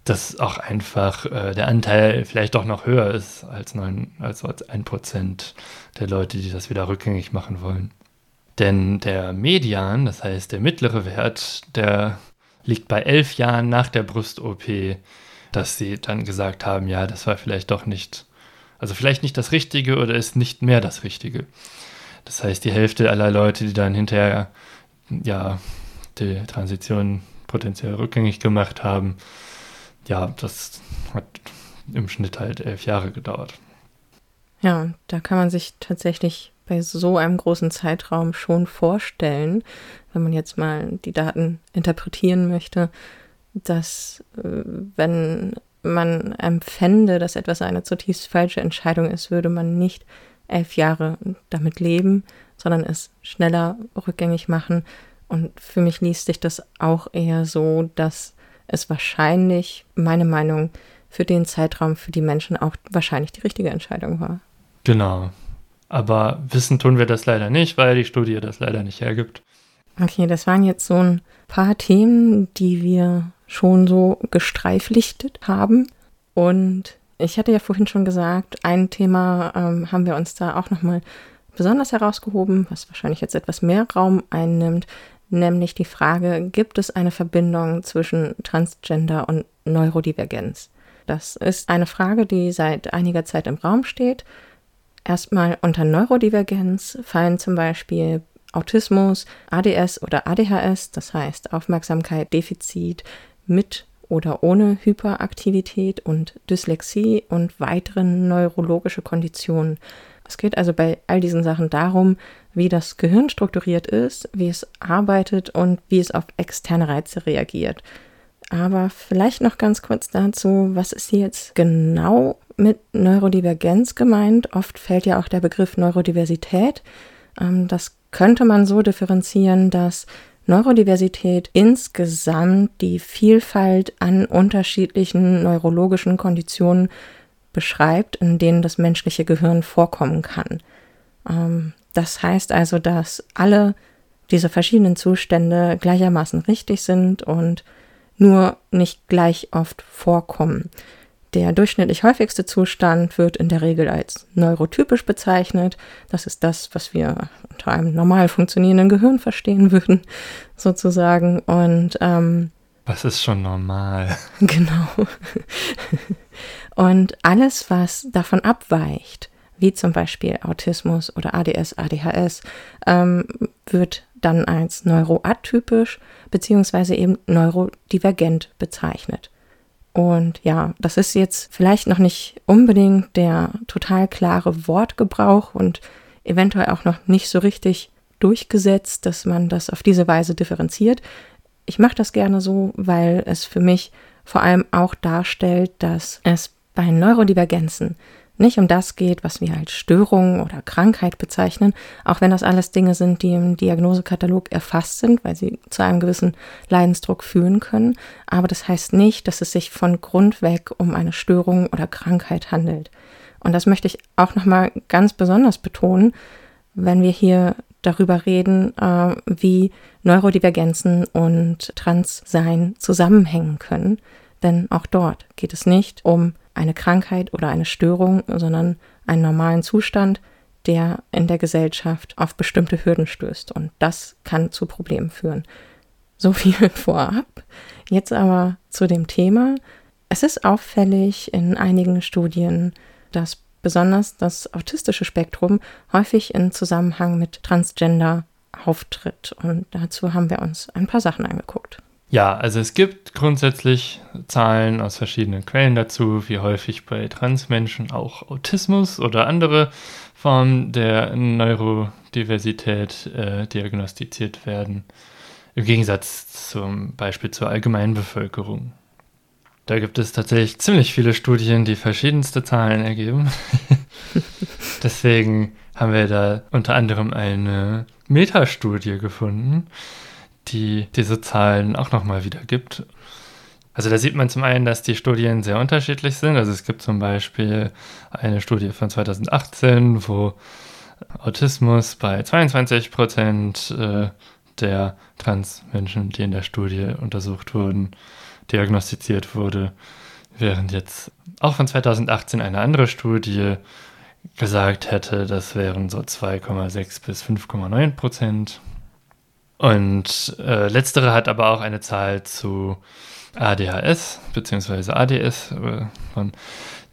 dass auch einfach äh, der Anteil vielleicht doch noch höher ist als, 9, als 1% der Leute, die das wieder rückgängig machen wollen. Denn der Median, das heißt der mittlere Wert, der liegt bei elf Jahren nach der Brust-OP, dass sie dann gesagt haben, ja, das war vielleicht doch nicht, also vielleicht nicht das Richtige oder ist nicht mehr das Richtige. Das heißt, die Hälfte aller Leute, die dann hinterher ja die Transition potenziell rückgängig gemacht haben, ja, das hat im Schnitt halt elf Jahre gedauert. Ja, da kann man sich tatsächlich bei so einem großen Zeitraum schon vorstellen, wenn man jetzt mal die Daten interpretieren möchte, dass äh, wenn man empfände, dass etwas eine zutiefst falsche Entscheidung ist, würde man nicht elf Jahre damit leben, sondern es schneller rückgängig machen. Und für mich liest sich das auch eher so, dass es wahrscheinlich, meine Meinung, für den Zeitraum für die Menschen auch wahrscheinlich die richtige Entscheidung war. Genau. Aber wissen tun wir das leider nicht, weil die Studie das leider nicht hergibt. Okay, das waren jetzt so ein paar Themen, die wir schon so gestreiflichtet haben. Und ich hatte ja vorhin schon gesagt, ein Thema ähm, haben wir uns da auch nochmal besonders herausgehoben, was wahrscheinlich jetzt etwas mehr Raum einnimmt, nämlich die Frage, gibt es eine Verbindung zwischen Transgender und Neurodivergenz? Das ist eine Frage, die seit einiger Zeit im Raum steht. Erstmal unter Neurodivergenz fallen zum Beispiel Autismus, ADS oder ADHS, das heißt Aufmerksamkeit, Defizit mit oder ohne Hyperaktivität und Dyslexie und weiteren neurologische Konditionen. Es geht also bei all diesen Sachen darum, wie das Gehirn strukturiert ist, wie es arbeitet und wie es auf externe Reize reagiert. Aber vielleicht noch ganz kurz dazu, was ist hier jetzt genau mit Neurodivergenz gemeint? Oft fällt ja auch der Begriff Neurodiversität. Ähm, das könnte man so differenzieren, dass Neurodiversität insgesamt die Vielfalt an unterschiedlichen neurologischen Konditionen beschreibt, in denen das menschliche Gehirn vorkommen kann. Ähm, das heißt also, dass alle diese verschiedenen Zustände gleichermaßen richtig sind und nur nicht gleich oft vorkommen. Der durchschnittlich häufigste Zustand wird in der Regel als neurotypisch bezeichnet. Das ist das, was wir unter einem normal funktionierenden Gehirn verstehen würden, (laughs) sozusagen. Und ähm, was ist schon normal? (laughs) Genau. (laughs) Und alles, was davon abweicht, wie zum Beispiel Autismus oder ADS, ADHS, ähm, wird dann als neuroatypisch beziehungsweise eben neurodivergent bezeichnet. Und ja, das ist jetzt vielleicht noch nicht unbedingt der total klare Wortgebrauch und eventuell auch noch nicht so richtig durchgesetzt, dass man das auf diese Weise differenziert. Ich mache das gerne so, weil es für mich vor allem auch darstellt, dass es bei Neurodivergenzen nicht um das geht, was wir als Störung oder Krankheit bezeichnen, auch wenn das alles Dinge sind, die im Diagnosekatalog erfasst sind, weil sie zu einem gewissen Leidensdruck führen können. Aber das heißt nicht, dass es sich von Grund weg um eine Störung oder Krankheit handelt. Und das möchte ich auch nochmal ganz besonders betonen, wenn wir hier darüber reden, äh, wie Neurodivergenzen und Transsein zusammenhängen können. Denn auch dort geht es nicht um eine Krankheit oder eine Störung, sondern einen normalen Zustand, der in der Gesellschaft auf bestimmte Hürden stößt. Und das kann zu Problemen führen. So viel (laughs) vorab. Jetzt aber zu dem Thema. Es ist auffällig in einigen Studien, dass besonders das autistische Spektrum häufig in Zusammenhang mit Transgender auftritt. Und dazu haben wir uns ein paar Sachen angeguckt. Ja, also es gibt grundsätzlich Zahlen aus verschiedenen Quellen dazu, wie häufig bei Transmenschen auch Autismus oder andere Formen der Neurodiversität äh, diagnostiziert werden, im Gegensatz zum Beispiel zur allgemeinen Bevölkerung. Da gibt es tatsächlich ziemlich viele Studien, die verschiedenste Zahlen ergeben. (laughs) Deswegen haben wir da unter anderem eine Metastudie gefunden, die diese Zahlen auch nochmal wiedergibt. Also da sieht man zum einen, dass die Studien sehr unterschiedlich sind. Also es gibt zum Beispiel eine Studie von 2018, wo Autismus bei 22 Prozent äh, der Transmenschen, die in der Studie untersucht wurden, diagnostiziert wurde, während jetzt auch von 2018 eine andere Studie gesagt hätte, das wären so 2,6 bis 5,9 Prozent. Und äh, letztere hat aber auch eine Zahl zu ADHS bzw. ADS äh, von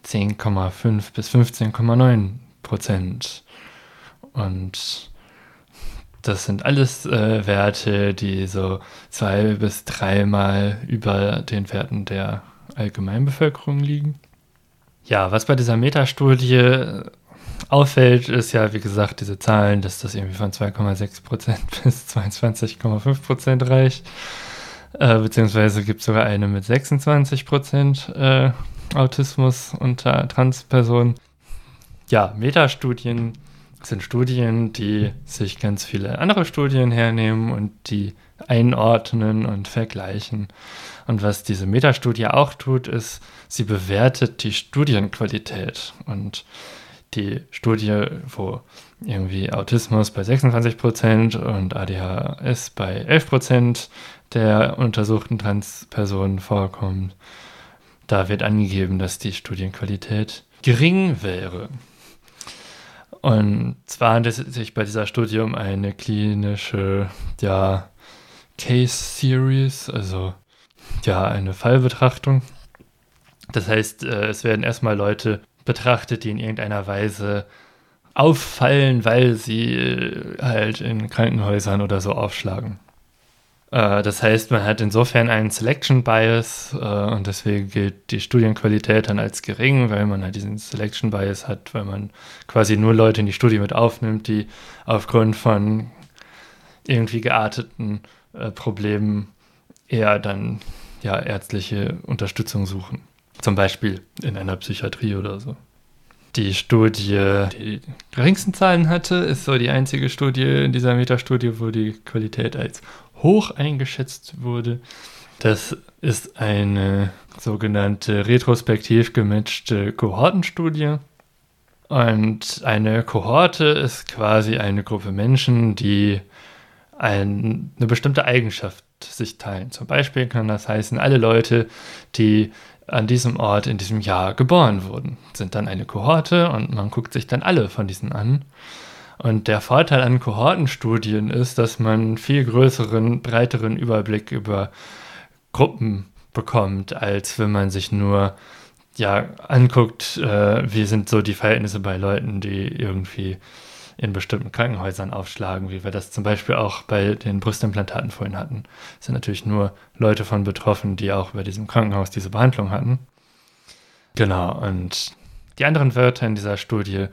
10,5 bis 15,9 Prozent. Und das sind alles äh, Werte, die so zwei bis dreimal über den Werten der Allgemeinbevölkerung liegen. Ja, was bei dieser Metastudie auffällt, ist ja, wie gesagt, diese Zahlen, dass das irgendwie von 2,6% (laughs) bis 22,5% reicht. Äh, beziehungsweise gibt es sogar eine mit 26% äh, Autismus unter Transpersonen. Ja, Metastudien sind Studien, die sich ganz viele andere Studien hernehmen und die einordnen und vergleichen. Und was diese Metastudie auch tut, ist, sie bewertet die Studienqualität und die Studie, wo irgendwie Autismus bei 26 Prozent und ADHS bei 11 Prozent der untersuchten Transpersonen vorkommt, da wird angegeben, dass die Studienqualität gering wäre. Und zwar handelt es sich bei dieser Studie um eine klinische ja, Case Series, also ja, eine Fallbetrachtung. Das heißt, äh, es werden erstmal Leute betrachtet, die in irgendeiner Weise auffallen, weil sie äh, halt in Krankenhäusern oder so aufschlagen. Äh, das heißt, man hat insofern einen Selection Bias und deswegen gilt die Studienqualität dann als gering, weil man halt diesen Selection Bias hat, weil man quasi nur Leute in die Studie mit aufnimmt, die aufgrund von irgendwie gearteten Problemen eher dann ja ärztliche Unterstützung suchen. Zum Beispiel in einer Psychiatrie oder so. Die Studie, die geringsten Zahlen hatte, ist so die einzige Studie in dieser Metastudie, wo die Qualität als hoch eingeschätzt wurde. Das ist eine sogenannte retrospektiv gematchte Kohortenstudie. Und eine Kohorte ist quasi eine Gruppe Menschen, die ein, eine bestimmte Eigenschaft sich teilen. Zum Beispiel kann das heißen, alle Leute, die an diesem Ort in diesem Jahr geboren wurden, sind dann eine Kohorte und man guckt sich dann alle von diesen an. Und der Vorteil an Kohortenstudien ist, dass man einen viel größeren, breiteren Überblick über Gruppen bekommt, als wenn man sich nur ja, anguckt, äh, wie sind so die Verhältnisse bei Leuten, die irgendwie in bestimmten Krankenhäusern aufschlagen, wie wir das zum Beispiel auch bei den Brustimplantaten vorhin hatten. Es sind natürlich nur Leute von betroffen, die auch bei diesem Krankenhaus diese Behandlung hatten. Genau, und die anderen Wörter in dieser Studie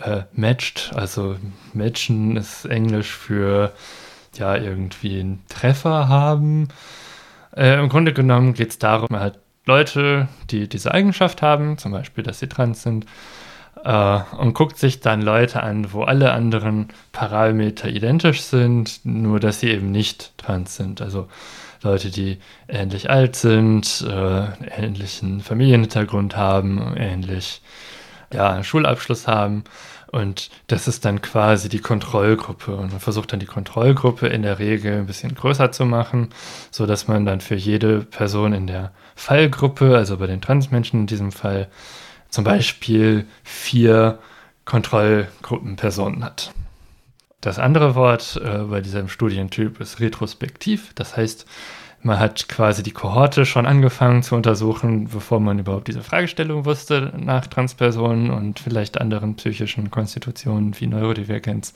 äh, matched, also matchen ist Englisch für ja irgendwie einen Treffer haben. Äh, Im Grunde genommen geht es darum, halt Leute, die diese Eigenschaft haben, zum Beispiel, dass sie trans sind, äh, und guckt sich dann Leute an, wo alle anderen Parameter identisch sind, nur dass sie eben nicht trans sind. Also Leute, die ähnlich alt sind, äh, ähnlichen Familienhintergrund haben, ähnlich ja, Schulabschluss haben. Und das ist dann quasi die Kontrollgruppe. Und man versucht dann die Kontrollgruppe in der Regel ein bisschen größer zu machen, sodass man dann für jede Person in der Fallgruppe, also bei den Transmenschen in diesem Fall, zum Beispiel vier Kontrollgruppenpersonen hat. Das andere Wort äh, bei diesem Studientyp ist retrospektiv. Das heißt, man hat quasi die Kohorte schon angefangen zu untersuchen, bevor man überhaupt diese Fragestellung wusste nach Transpersonen und vielleicht anderen psychischen Konstitutionen wie Neurodivergenz.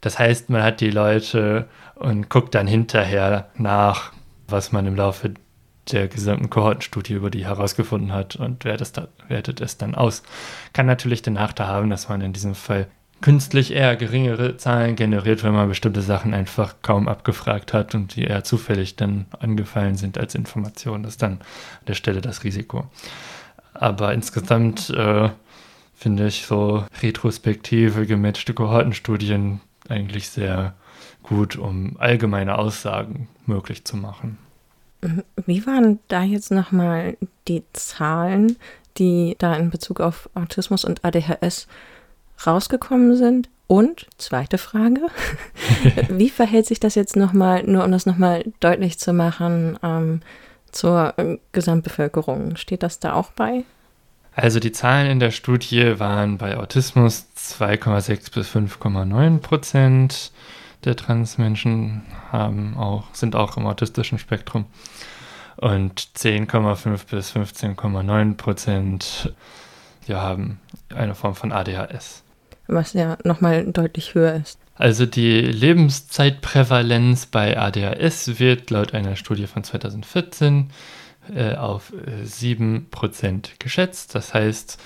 Das heißt, man hat die Leute und guckt dann hinterher nach, was man im Laufe der gesamten Kohortenstudie über die herausgefunden hat und wertet wertet es dann aus. Kann natürlich den Nachteil haben, dass man in diesem Fall künstlich eher geringere Zahlen generiert, wenn man bestimmte Sachen einfach kaum abgefragt hat und die eher zufällig dann angefallen sind als Information. Das ist dann an der Stelle das Risiko. Aber insgesamt äh, finde ich so retrospektive, gematchte Kohortenstudien eigentlich sehr gut, um allgemeine Aussagen möglich zu machen. Wie waren da jetzt nochmal die Zahlen, die da in Bezug auf Autismus und ADHS rausgekommen sind? Und zweite Frage, (laughs) wie verhält sich das jetzt nochmal, nur um das nochmal deutlich zu machen, ähm, zur äh, Gesamtbevölkerung? Steht das da auch bei? Also die Zahlen in der Studie waren bei Autismus 2,6 bis 5,9 Prozent der Transmenschen haben auch, sind auch im autistischen Spektrum. Und 10,5 bis 15,9 Prozent ja, haben eine Form von ADHS. Was ja nochmal deutlich höher ist. Also die Lebenszeitprävalenz bei ADHS wird laut einer Studie von 2014 äh, auf 7% äh, geschätzt. Das heißt,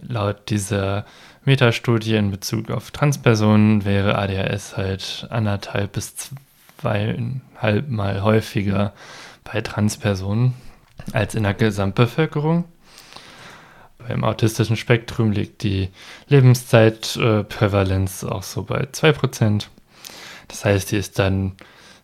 laut dieser Metastudie in Bezug auf Transpersonen wäre ADHS halt anderthalb bis zweieinhalb Mal häufiger bei Transpersonen als in der Gesamtbevölkerung. Beim autistischen Spektrum liegt die Lebenszeitprävalenz auch so bei 2%. Das heißt, die ist dann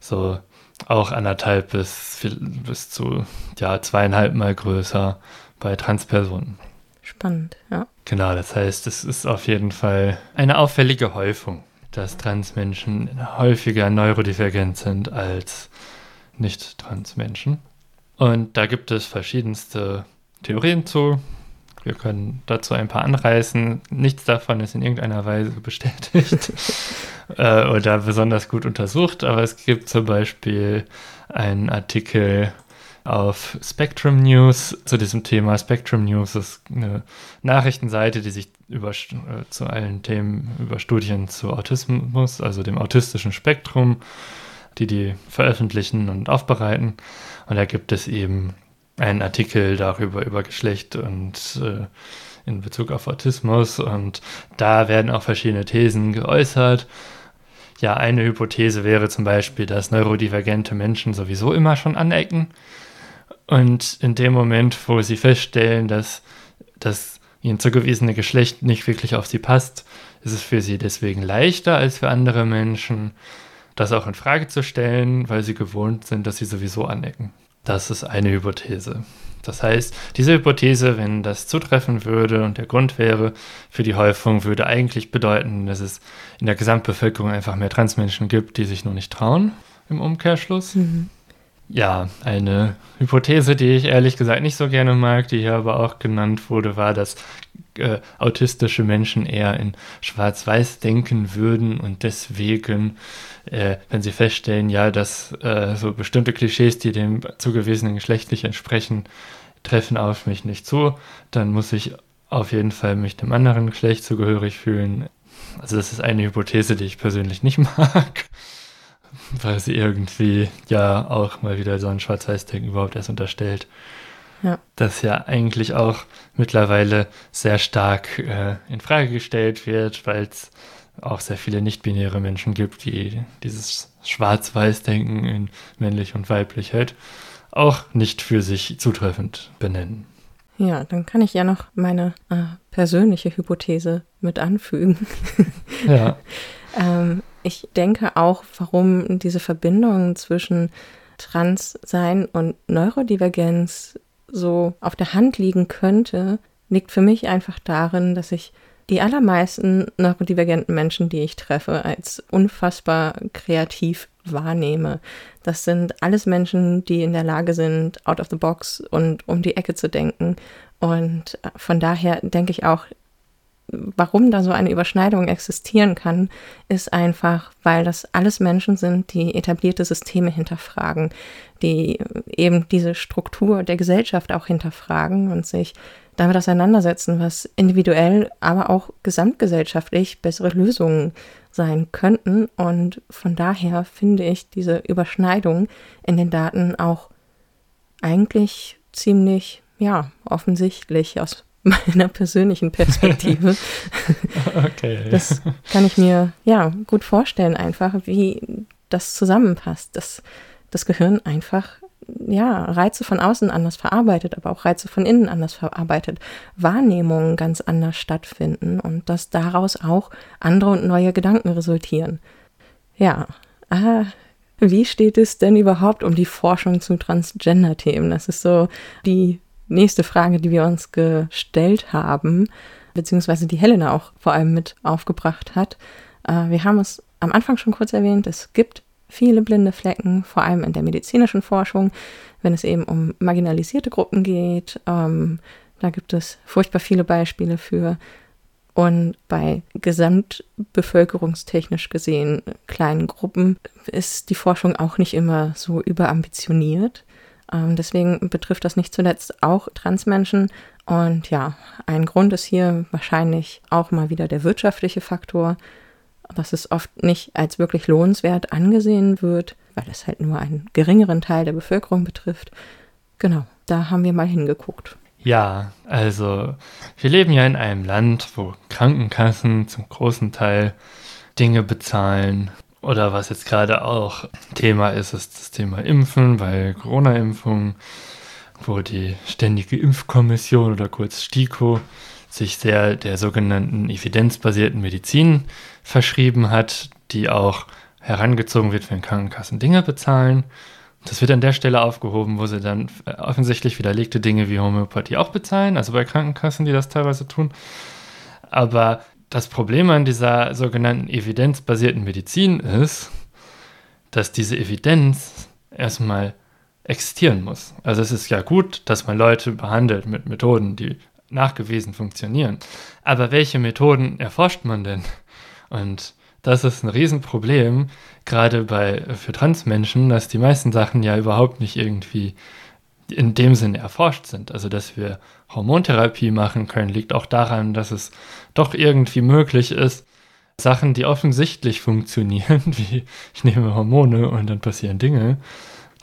so auch anderthalb bis, bis zu ja, zweieinhalb Mal größer bei Transpersonen. Spannend, ja. Genau, das heißt, es ist auf jeden Fall eine auffällige Häufung, dass Transmenschen häufiger neurodivergent sind als Nicht-Transmenschen. Und da gibt es verschiedenste Theorien zu. Wir können dazu ein paar anreißen. Nichts davon ist in irgendeiner Weise bestätigt (laughs) äh, oder besonders gut untersucht, aber es gibt zum Beispiel einen Artikel auf Spectrum News zu diesem Thema. Spectrum News ist eine Nachrichtenseite, die sich über, äh, zu allen Themen über Studien zu Autismus, also dem autistischen Spektrum, die die veröffentlichen und aufbereiten. Und da gibt es eben einen Artikel darüber, über Geschlecht und äh, in Bezug auf Autismus. Und da werden auch verschiedene Thesen geäußert. Ja, eine Hypothese wäre zum Beispiel, dass neurodivergente Menschen sowieso immer schon anecken. Und in dem Moment, wo sie feststellen, dass das ihnen zugewiesene Geschlecht nicht wirklich auf sie passt, ist es für sie deswegen leichter als für andere Menschen, das auch in Frage zu stellen, weil sie gewohnt sind, dass sie sowieso anecken. Das ist eine Hypothese. Das heißt, diese Hypothese, wenn das zutreffen würde und der Grund wäre für die Häufung, würde eigentlich bedeuten, dass es in der Gesamtbevölkerung einfach mehr Transmenschen gibt, die sich nur nicht trauen, im Umkehrschluss. Mhm. Ja, eine Hypothese, die ich ehrlich gesagt nicht so gerne mag, die hier aber auch genannt wurde, war, dass äh, autistische Menschen eher in Schwarz-Weiß denken würden und deswegen, äh, wenn sie feststellen, ja, dass äh, so bestimmte Klischees, die dem zugewiesenen Geschlecht nicht entsprechen, treffen auf mich nicht zu, dann muss ich auf jeden Fall mich dem anderen Geschlecht zugehörig fühlen. Also das ist eine Hypothese, die ich persönlich nicht (laughs) mag weil sie irgendwie ja auch mal wieder so ein Schwarz-Weiß-Denken überhaupt erst unterstellt. Ja. Das ja eigentlich auch mittlerweile sehr stark äh, in Frage gestellt wird, weil es auch sehr viele nicht-binäre Menschen gibt, die dieses Schwarz-Weiß-Denken in männlich und weiblich halt auch nicht für sich zutreffend benennen. Ja, dann kann ich ja noch meine äh, persönliche Hypothese mit anfügen. Ja. (laughs) ähm, ich denke auch, warum diese Verbindung zwischen Transsein und Neurodivergenz so auf der Hand liegen könnte, liegt für mich einfach darin, dass ich die allermeisten neurodivergenten Menschen, die ich treffe, als unfassbar kreativ wahrnehme. Das sind alles Menschen, die in der Lage sind, out of the box und um die Ecke zu denken. Und von daher denke ich auch, warum da so eine Überschneidung existieren kann, ist einfach, weil das alles Menschen sind, die etablierte Systeme hinterfragen, die eben diese Struktur der Gesellschaft auch hinterfragen und sich damit auseinandersetzen, was individuell, aber auch gesamtgesellschaftlich bessere Lösungen sein könnten. Und von daher finde ich diese Überschneidung in den Daten auch eigentlich ziemlich, ja, offensichtlich aus meiner persönlichen Perspektive. (laughs) okay. Das kann ich mir ja gut vorstellen, einfach wie das zusammenpasst, dass das Gehirn einfach ja Reize von außen anders verarbeitet, aber auch Reize von innen anders verarbeitet, Wahrnehmungen ganz anders stattfinden und dass daraus auch andere und neue Gedanken resultieren. Ja, ah, wie steht es denn überhaupt um die Forschung zu Transgender-Themen? Das ist so die nächste Frage, die wir uns gestellt haben, beziehungsweise die Helena auch vor allem mit aufgebracht hat. Äh, wir haben es am Anfang schon kurz erwähnt, es gibt viele blinde Flecken, vor allem in der medizinischen Forschung, wenn es eben um marginalisierte Gruppen geht. Ähm, da gibt es furchtbar viele Beispiele für. Und bei gesamtbevölkerungstechnisch gesehen kleinen Gruppen ist die Forschung auch nicht immer so überambitioniert. Ähm, deswegen betrifft das nicht zuletzt auch Transmenschen. Und ja, ein Grund ist hier wahrscheinlich auch mal wieder der wirtschaftliche Faktor, dass es oft nicht als wirklich lohnenswert angesehen wird, weil es halt nur einen geringeren Teil der Bevölkerung betrifft. Genau, da haben wir mal hingeguckt. Ja, also wir leben ja in einem Land, wo Krankenkassen zum großen Teil Dinge bezahlen, oder was jetzt gerade auch Thema ist, ist das Thema Impfen, weil Corona-Impfung, wo die Ständige Impfkommission oder kurz STIKO sich sehr der sogenannten evidenzbasierten Medizin verschrieben hat, die auch herangezogen wird, wenn Krankenkassen Dinge bezahlen. Das wird an der Stelle aufgehoben, wo sie dann offensichtlich widerlegte Dinge wie Homöopathie auch bezahlen, also bei Krankenkassen, die das teilweise tun. Aber das Problem an dieser sogenannten evidenzbasierten Medizin ist, dass diese Evidenz erstmal existieren muss. Also es ist ja gut, dass man Leute behandelt mit Methoden, die nachgewiesen funktionieren. Aber welche Methoden erforscht man denn? Und das ist ein Riesenproblem, gerade bei für Transmenschen, dass die meisten Sachen ja überhaupt nicht irgendwie in dem Sinne erforscht sind. Also, dass wir Hormontherapie machen können, liegt auch daran, dass es doch irgendwie möglich ist, Sachen, die offensichtlich funktionieren, (laughs) wie ich nehme Hormone und dann passieren Dinge,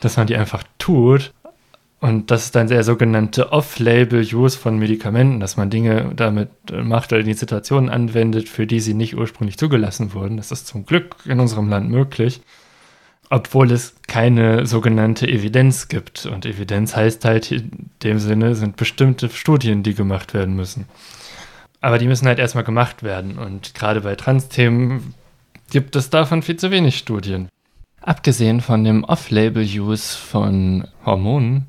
dass man die einfach tut. Und das ist dann der sogenannte Off-Label-Use von Medikamenten, dass man Dinge damit macht oder die Situationen anwendet, für die sie nicht ursprünglich zugelassen wurden. Das ist zum Glück in unserem Land möglich obwohl es keine sogenannte Evidenz gibt. Und Evidenz heißt halt in dem Sinne, sind bestimmte Studien, die gemacht werden müssen. Aber die müssen halt erstmal gemacht werden. Und gerade bei Trans-Themen gibt es davon viel zu wenig Studien. Abgesehen von dem Off-Label-Use von Hormonen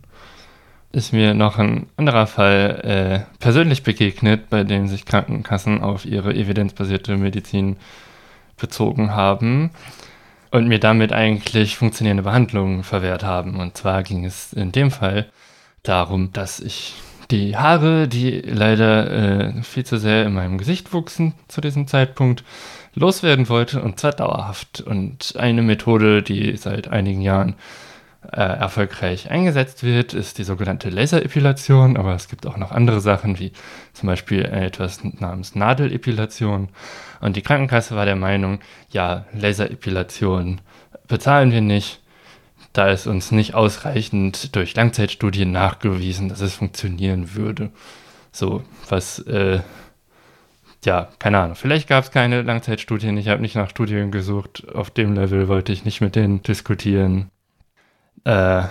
ist mir noch ein anderer Fall äh, persönlich begegnet, bei dem sich Krankenkassen auf ihre evidenzbasierte Medizin bezogen haben und mir damit eigentlich funktionierende Behandlungen verwehrt haben. Und zwar ging es in dem Fall darum, dass ich die Haare, die leider äh, viel zu sehr in meinem Gesicht wuchsen zu diesem Zeitpunkt, loswerden wollte und zwar dauerhaft. Und eine Methode, die seit einigen Jahren äh, erfolgreich eingesetzt wird, ist die sogenannte Laserepilation, aber es gibt auch noch andere Sachen wie zum Beispiel etwas namens Nadelepilation. Und die Krankenkasse war der Meinung, ja, Laserepilation bezahlen wir nicht. Da ist uns nicht ausreichend durch Langzeitstudien nachgewiesen, dass es funktionieren würde. So, was, äh, ja, keine Ahnung. Vielleicht gab es keine Langzeitstudien. Ich habe nicht nach Studien gesucht. Auf dem Level wollte ich nicht mit denen diskutieren. Äh,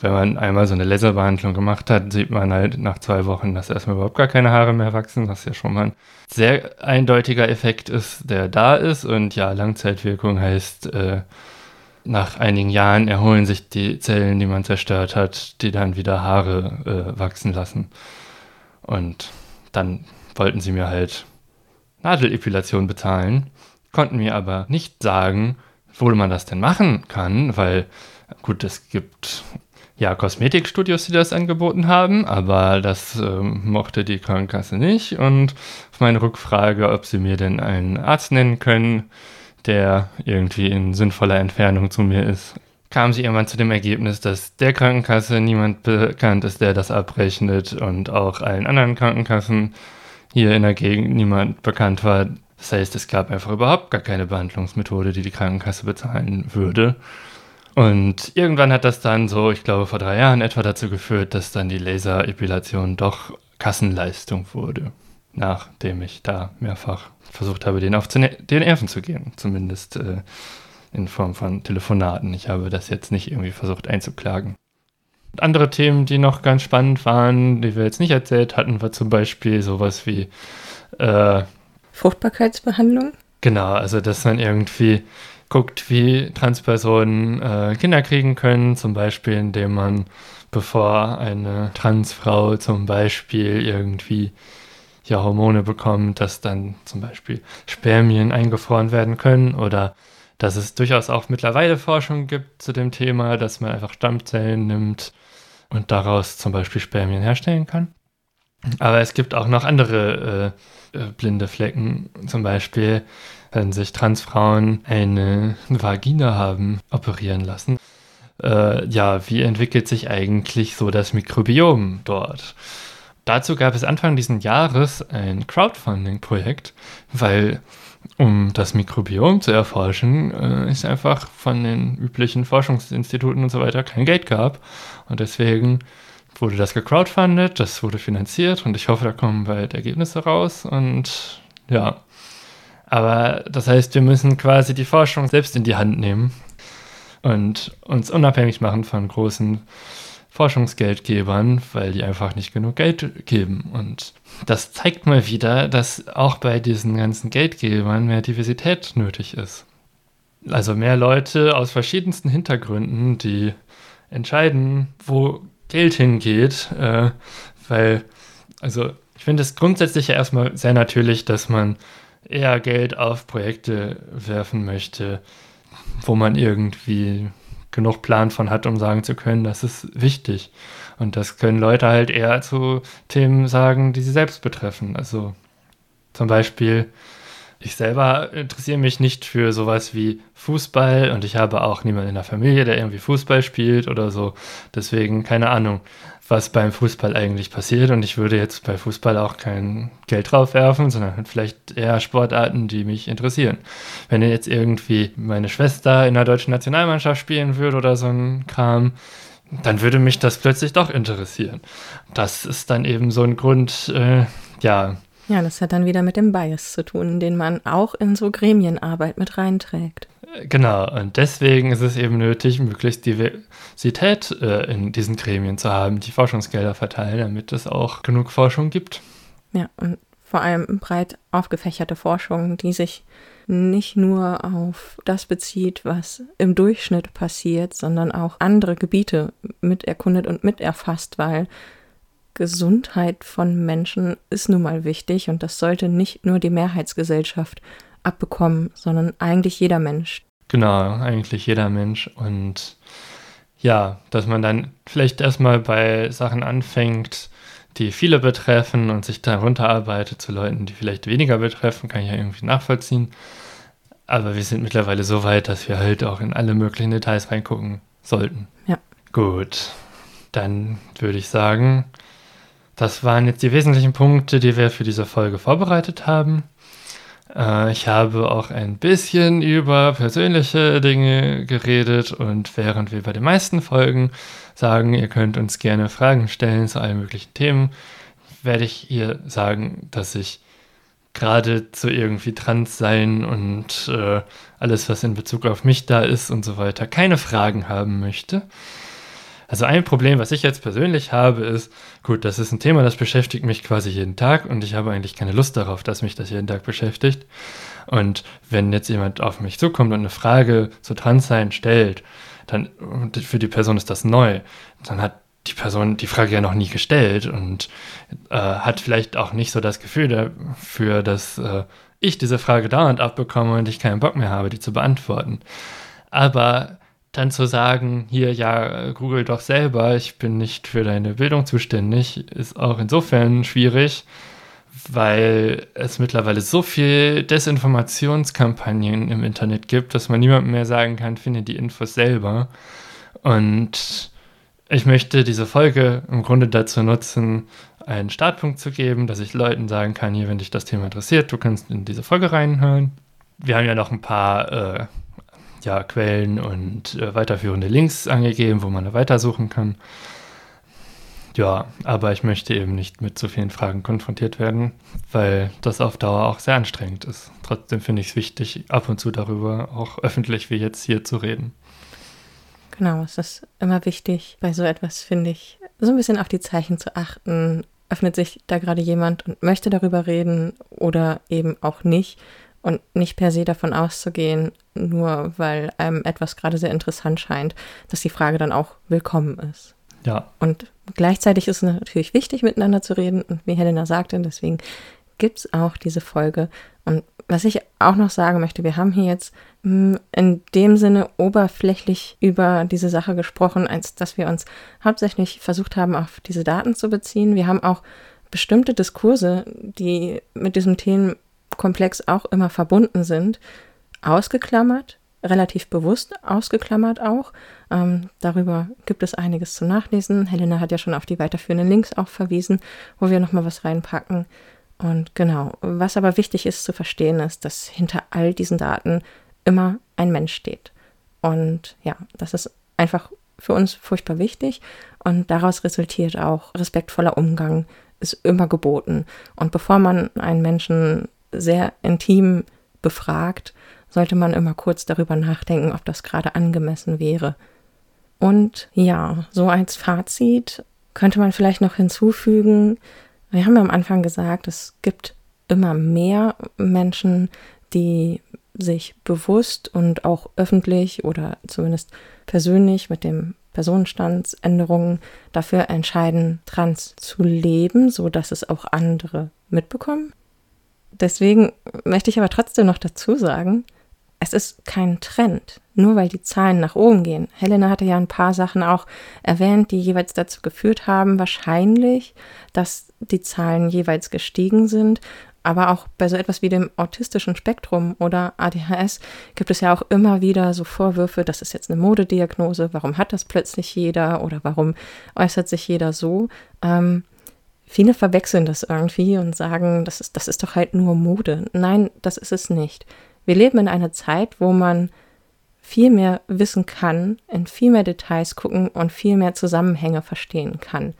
wenn man einmal so eine Laserbehandlung gemacht hat, sieht man halt nach zwei Wochen, dass erstmal überhaupt gar keine Haare mehr wachsen, was ja schon mal ein sehr eindeutiger Effekt ist, der da ist. Und ja, Langzeitwirkung heißt, äh, nach einigen Jahren erholen sich die Zellen, die man zerstört hat, die dann wieder Haare äh, wachsen lassen. Und dann wollten sie mir halt Nadelepilation bezahlen, konnten mir aber nicht sagen, wo man das denn machen kann, weil gut, es gibt ja, Kosmetikstudios, die das angeboten haben, aber das ähm, mochte die Krankenkasse nicht. Und auf meine Rückfrage, ob sie mir denn einen Arzt nennen können, der irgendwie in sinnvoller Entfernung zu mir ist, kam sie irgendwann zu dem Ergebnis, dass der Krankenkasse niemand bekannt ist, der das abrechnet und auch allen anderen Krankenkassen hier in der Gegend niemand bekannt war. Das heißt, es gab einfach überhaupt gar keine Behandlungsmethode, die die Krankenkasse bezahlen würde. Und irgendwann hat das dann so, ich glaube vor drei Jahren etwa dazu geführt, dass dann die Laserepilation doch Kassenleistung wurde, nachdem ich da mehrfach versucht habe, denen auf den Nerven zu gehen, zumindest äh, in Form von Telefonaten. Ich habe das jetzt nicht irgendwie versucht einzuklagen. Andere Themen, die noch ganz spannend waren, die wir jetzt nicht erzählt hatten, war zum Beispiel sowas wie äh, Fruchtbarkeitsbehandlung. Genau, also dass man irgendwie guckt, wie Transpersonen äh, Kinder kriegen können, zum Beispiel indem man, bevor eine Transfrau zum Beispiel irgendwie ja, Hormone bekommt, dass dann zum Beispiel Spermien eingefroren werden können oder dass es durchaus auch mittlerweile Forschung gibt zu dem Thema, dass man einfach Stammzellen nimmt und daraus zum Beispiel Spermien herstellen kann. Aber es gibt auch noch andere äh, äh, blinde Flecken, zum Beispiel wenn sich Transfrauen eine Vagina haben operieren lassen. Äh, ja, wie entwickelt sich eigentlich so das Mikrobiom dort? Dazu gab es Anfang dieses Jahres ein Crowdfunding-Projekt, weil um das Mikrobiom zu erforschen, äh, es einfach von den üblichen Forschungsinstituten und so weiter kein Geld gab. Und deswegen wurde das gecrowdfundet, das wurde finanziert und ich hoffe, da kommen bald Ergebnisse raus. Und ja, aber das heißt, wir müssen quasi die Forschung selbst in die Hand nehmen und uns unabhängig machen von großen Forschungsgeldgebern, weil die einfach nicht genug Geld geben. Und das zeigt mal wieder, dass auch bei diesen ganzen Geldgebern mehr Diversität nötig ist. Also mehr Leute aus verschiedensten Hintergründen, die entscheiden, wo Geld hingeht, äh, weil, also ich finde es grundsätzlich ja erstmal sehr natürlich, dass man eher Geld auf Projekte werfen möchte, wo man irgendwie genug Plan von hat, um sagen zu können, das ist wichtig. Und das können Leute halt eher zu Themen sagen, die sie selbst betreffen. Also zum Beispiel, ich selber interessiere mich nicht für sowas wie Fußball und ich habe auch niemanden in der Familie, der irgendwie Fußball spielt oder so. Deswegen keine Ahnung, was beim Fußball eigentlich passiert und ich würde jetzt bei Fußball auch kein Geld drauf werfen, sondern vielleicht eher Sportarten, die mich interessieren. Wenn jetzt irgendwie meine Schwester in der deutschen Nationalmannschaft spielen würde oder so ein Kram, dann würde mich das plötzlich doch interessieren. Das ist dann eben so ein Grund, äh, ja, ja, das hat dann wieder mit dem Bias zu tun, den man auch in so Gremienarbeit mit reinträgt. Genau, und deswegen ist es eben nötig, möglichst Diversität äh, in diesen Gremien zu haben, die Forschungsgelder verteilen, damit es auch genug Forschung gibt. Ja, und vor allem breit aufgefächerte Forschung, die sich nicht nur auf das bezieht, was im Durchschnitt passiert, sondern auch andere Gebiete mit erkundet und mit erfasst, weil Gesundheit von Menschen ist nun mal wichtig und das sollte nicht nur die Mehrheitsgesellschaft abbekommen, sondern eigentlich jeder Mensch. Genau, eigentlich jeder Mensch. Und ja, dass man dann vielleicht erstmal bei Sachen anfängt, die viele betreffen und sich dann runterarbeitet zu Leuten, die vielleicht weniger betreffen, kann ich ja irgendwie nachvollziehen. Aber wir sind mittlerweile so weit, dass wir halt auch in alle möglichen Details reingucken sollten. Ja. Gut, dann würde ich sagen, das waren jetzt die wesentlichen Punkte, die wir für diese Folge vorbereitet haben. Äh, ich habe auch ein bisschen über persönliche Dinge geredet und während wir bei den meisten Folgen sagen, ihr könnt uns gerne Fragen stellen zu allen möglichen Themen, werde ich hier sagen, dass ich gerade zu irgendwie trans sein und äh, alles, was in Bezug auf mich da ist und so weiter, keine Fragen haben möchte. Also ein Problem, was ich jetzt persönlich habe, ist, gut, das ist ein Thema, das beschäftigt mich quasi jeden Tag und ich habe eigentlich keine Lust darauf, dass mich das jeden Tag beschäftigt. Und wenn jetzt jemand auf mich zukommt und eine Frage zu Transsein stellt, dann für die Person ist das neu. Dann hat die Person die Frage ja noch nie gestellt und äh, hat vielleicht auch nicht so das Gefühl dafür, dass äh, ich diese Frage dauernd abbekomme und ich keinen Bock mehr habe, die zu beantworten. Aber dann zu sagen, hier, ja, google doch selber, ich bin nicht für deine Bildung zuständig, ist auch insofern schwierig, weil es mittlerweile so viel Desinformationskampagnen im Internet gibt, dass man niemandem mehr sagen kann, finde die Infos selber. Und ich möchte diese Folge im Grunde dazu nutzen, einen Startpunkt zu geben, dass ich Leuten sagen kann, hier, wenn dich das Thema interessiert, du kannst in diese Folge reinhören. Wir haben ja noch ein paar äh, ja, Quellen und äh, weiterführende Links angegeben, wo man da weitersuchen kann. Ja, aber ich möchte eben nicht mit so vielen Fragen konfrontiert werden, weil das auf Dauer auch sehr anstrengend ist. Trotzdem finde ich es wichtig, ab und zu darüber auch öffentlich wie jetzt hier zu reden. Genau, es ist immer wichtig, bei so etwas, finde ich, so ein bisschen auf die Zeichen zu achten. Öffnet sich da gerade jemand und möchte darüber reden oder eben auch nicht und nicht per se davon auszugehen, nur weil einem etwas gerade sehr interessant scheint, dass die Frage dann auch willkommen ist. Ja. Und gleichzeitig ist es natürlich wichtig, miteinander zu reden. Und wie Helena sagte, deswegen gibt es auch diese Folge. Und was ich auch noch sagen möchte, wir haben hier jetzt hm, in dem Sinne oberflächlich über diese Sache gesprochen, als dass wir uns hauptsächlich versucht haben, auf diese Daten zu beziehen. Wir haben auch bestimmte Diskurse, die mit diesem Themen Komplex auch immer verbunden sind, ausgeklammert, relativ bewusst ausgeklammert auch. Ähm, darüber gibt es einiges zu nachlesen. Helena hat ja schon auf die weiterführenden Links auch verwiesen, wo wir nochmal was reinpacken. Und genau, was aber wichtig ist zu verstehen, ist, dass hinter all diesen Daten immer ein Mensch steht. Und ja, das ist einfach für uns furchtbar wichtig und daraus resultiert auch respektvoller Umgang ist immer geboten. Und bevor man einen Menschen sehr intim befragt, sollte man immer kurz darüber nachdenken, ob das gerade angemessen wäre. Und ja, so als Fazit könnte man vielleicht noch hinzufügen, wir haben ja am Anfang gesagt, es gibt immer mehr Menschen, die sich bewusst und auch öffentlich oder zumindest persönlich mit dem Personenstandsänderungen dafür entscheiden, trans zu leben, so dass es auch andere mitbekommen. Deswegen möchte ich aber trotzdem noch dazu sagen, es ist kein Trend, nur weil die Zahlen nach oben gehen. Helena hatte ja ein paar Sachen auch erwähnt, die jeweils dazu geführt haben, wahrscheinlich, dass die Zahlen jeweils gestiegen sind. Aber auch bei so etwas wie dem autistischen Spektrum oder ADHS gibt es ja auch immer wieder so Vorwürfe, das ist jetzt eine Modediagnose, warum hat das plötzlich jeder oder warum äußert sich jeder so? Ähm, viele verwechseln das irgendwie und sagen, das ist, das ist doch halt nur Mode. Nein, das ist es nicht. Wir leben in einer Zeit, wo man viel mehr wissen kann, in viel mehr Details gucken und viel mehr Zusammenhänge verstehen kann.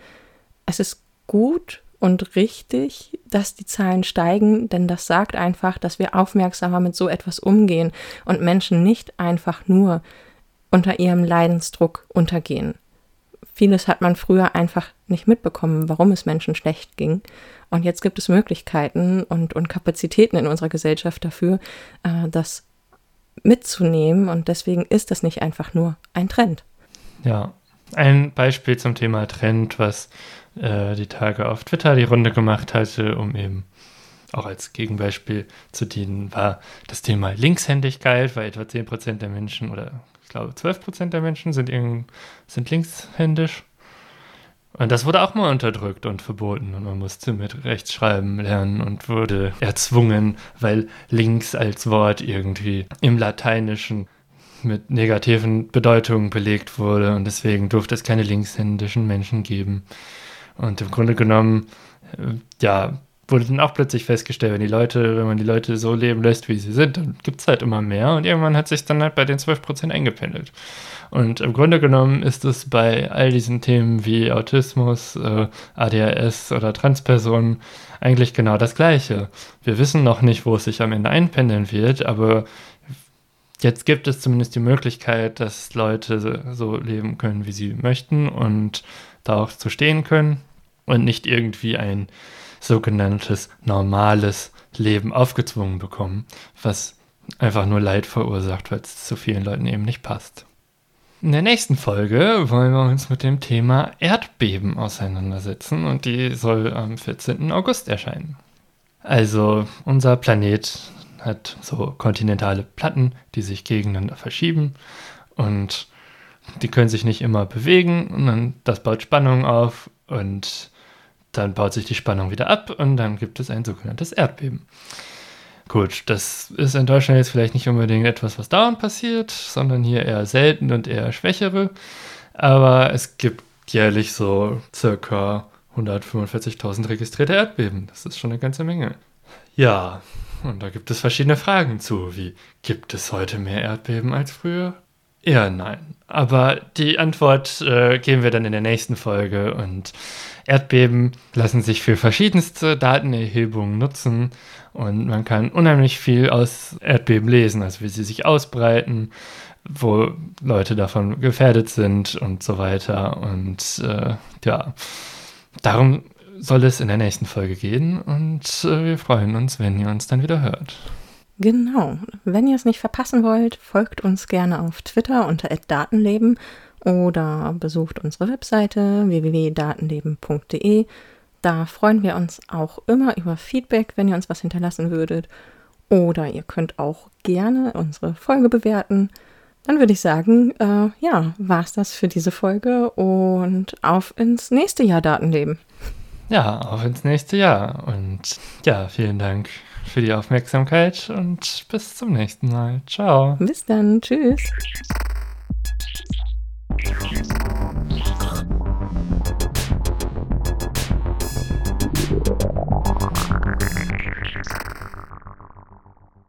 Es ist gut und richtig, dass die Zahlen steigen, denn das sagt einfach, dass wir aufmerksamer mit so etwas umgehen und Menschen nicht einfach nur unter ihrem Leidensdruck untergehen. Vieles hat man früher einfach nicht mitbekommen, warum es Menschen schlecht ging. Und jetzt gibt es Möglichkeiten und, und Kapazitäten in unserer Gesellschaft dafür, äh, das mitzunehmen. Und deswegen ist das nicht einfach nur ein Trend. Ja, ein Beispiel zum Thema Trend, was äh, die Tage auf Twitter die Runde gemacht hatte, um eben auch als Gegenbeispiel zu dienen, war das Thema Linkshändigkeit, weil etwa 10% der Menschen oder ich glaube 12% der Menschen sind, sind linkshändisch. Und das wurde auch mal unterdrückt und verboten und man musste mit Rechtschreiben lernen und wurde erzwungen, weil links als Wort irgendwie im Lateinischen mit negativen Bedeutungen belegt wurde und deswegen durfte es keine linkshändischen Menschen geben. Und im Grunde genommen, äh, ja, wurde dann auch plötzlich festgestellt, wenn die Leute, wenn man die Leute so leben lässt, wie sie sind, dann gibt es halt immer mehr und irgendwann hat sich dann halt bei den 12% eingependelt. Und im Grunde genommen ist es bei all diesen Themen wie Autismus, äh, ADHS oder Transpersonen eigentlich genau das Gleiche. Wir wissen noch nicht, wo es sich am Ende einpendeln wird, aber jetzt gibt es zumindest die Möglichkeit, dass Leute so leben können, wie sie möchten und da auch zu stehen können und nicht irgendwie ein sogenanntes normales Leben aufgezwungen bekommen, was einfach nur Leid verursacht, weil es zu vielen Leuten eben nicht passt. In der nächsten Folge wollen wir uns mit dem Thema Erdbeben auseinandersetzen und die soll am 14. August erscheinen. Also unser Planet hat so kontinentale Platten, die sich gegeneinander verschieben und die können sich nicht immer bewegen und dann das baut Spannung auf und dann baut sich die Spannung wieder ab und dann gibt es ein sogenanntes Erdbeben. Gut, das ist in Deutschland jetzt vielleicht nicht unbedingt etwas, was dauernd passiert, sondern hier eher selten und eher schwächere. Aber es gibt jährlich so circa 145.000 registrierte Erdbeben. Das ist schon eine ganze Menge. Ja, und da gibt es verschiedene Fragen zu, wie gibt es heute mehr Erdbeben als früher? Eher nein. Aber die Antwort äh, geben wir dann in der nächsten Folge und Erdbeben lassen sich für verschiedenste Datenerhebungen nutzen und man kann unheimlich viel aus Erdbeben lesen, also wie sie sich ausbreiten, wo Leute davon gefährdet sind und so weiter. Und äh, ja, darum soll es in der nächsten Folge gehen und äh, wir freuen uns, wenn ihr uns dann wieder hört. Genau. Wenn ihr es nicht verpassen wollt, folgt uns gerne auf Twitter unter Datenleben oder besucht unsere Webseite www.datenleben.de. Da freuen wir uns auch immer über Feedback, wenn ihr uns was hinterlassen würdet. Oder ihr könnt auch gerne unsere Folge bewerten. Dann würde ich sagen, äh, ja, war's das für diese Folge und auf ins nächste Jahr Datenleben. Ja, auf ins nächste Jahr. Und ja, vielen Dank für die Aufmerksamkeit und bis zum nächsten Mal. Ciao. Bis dann. Tschüss.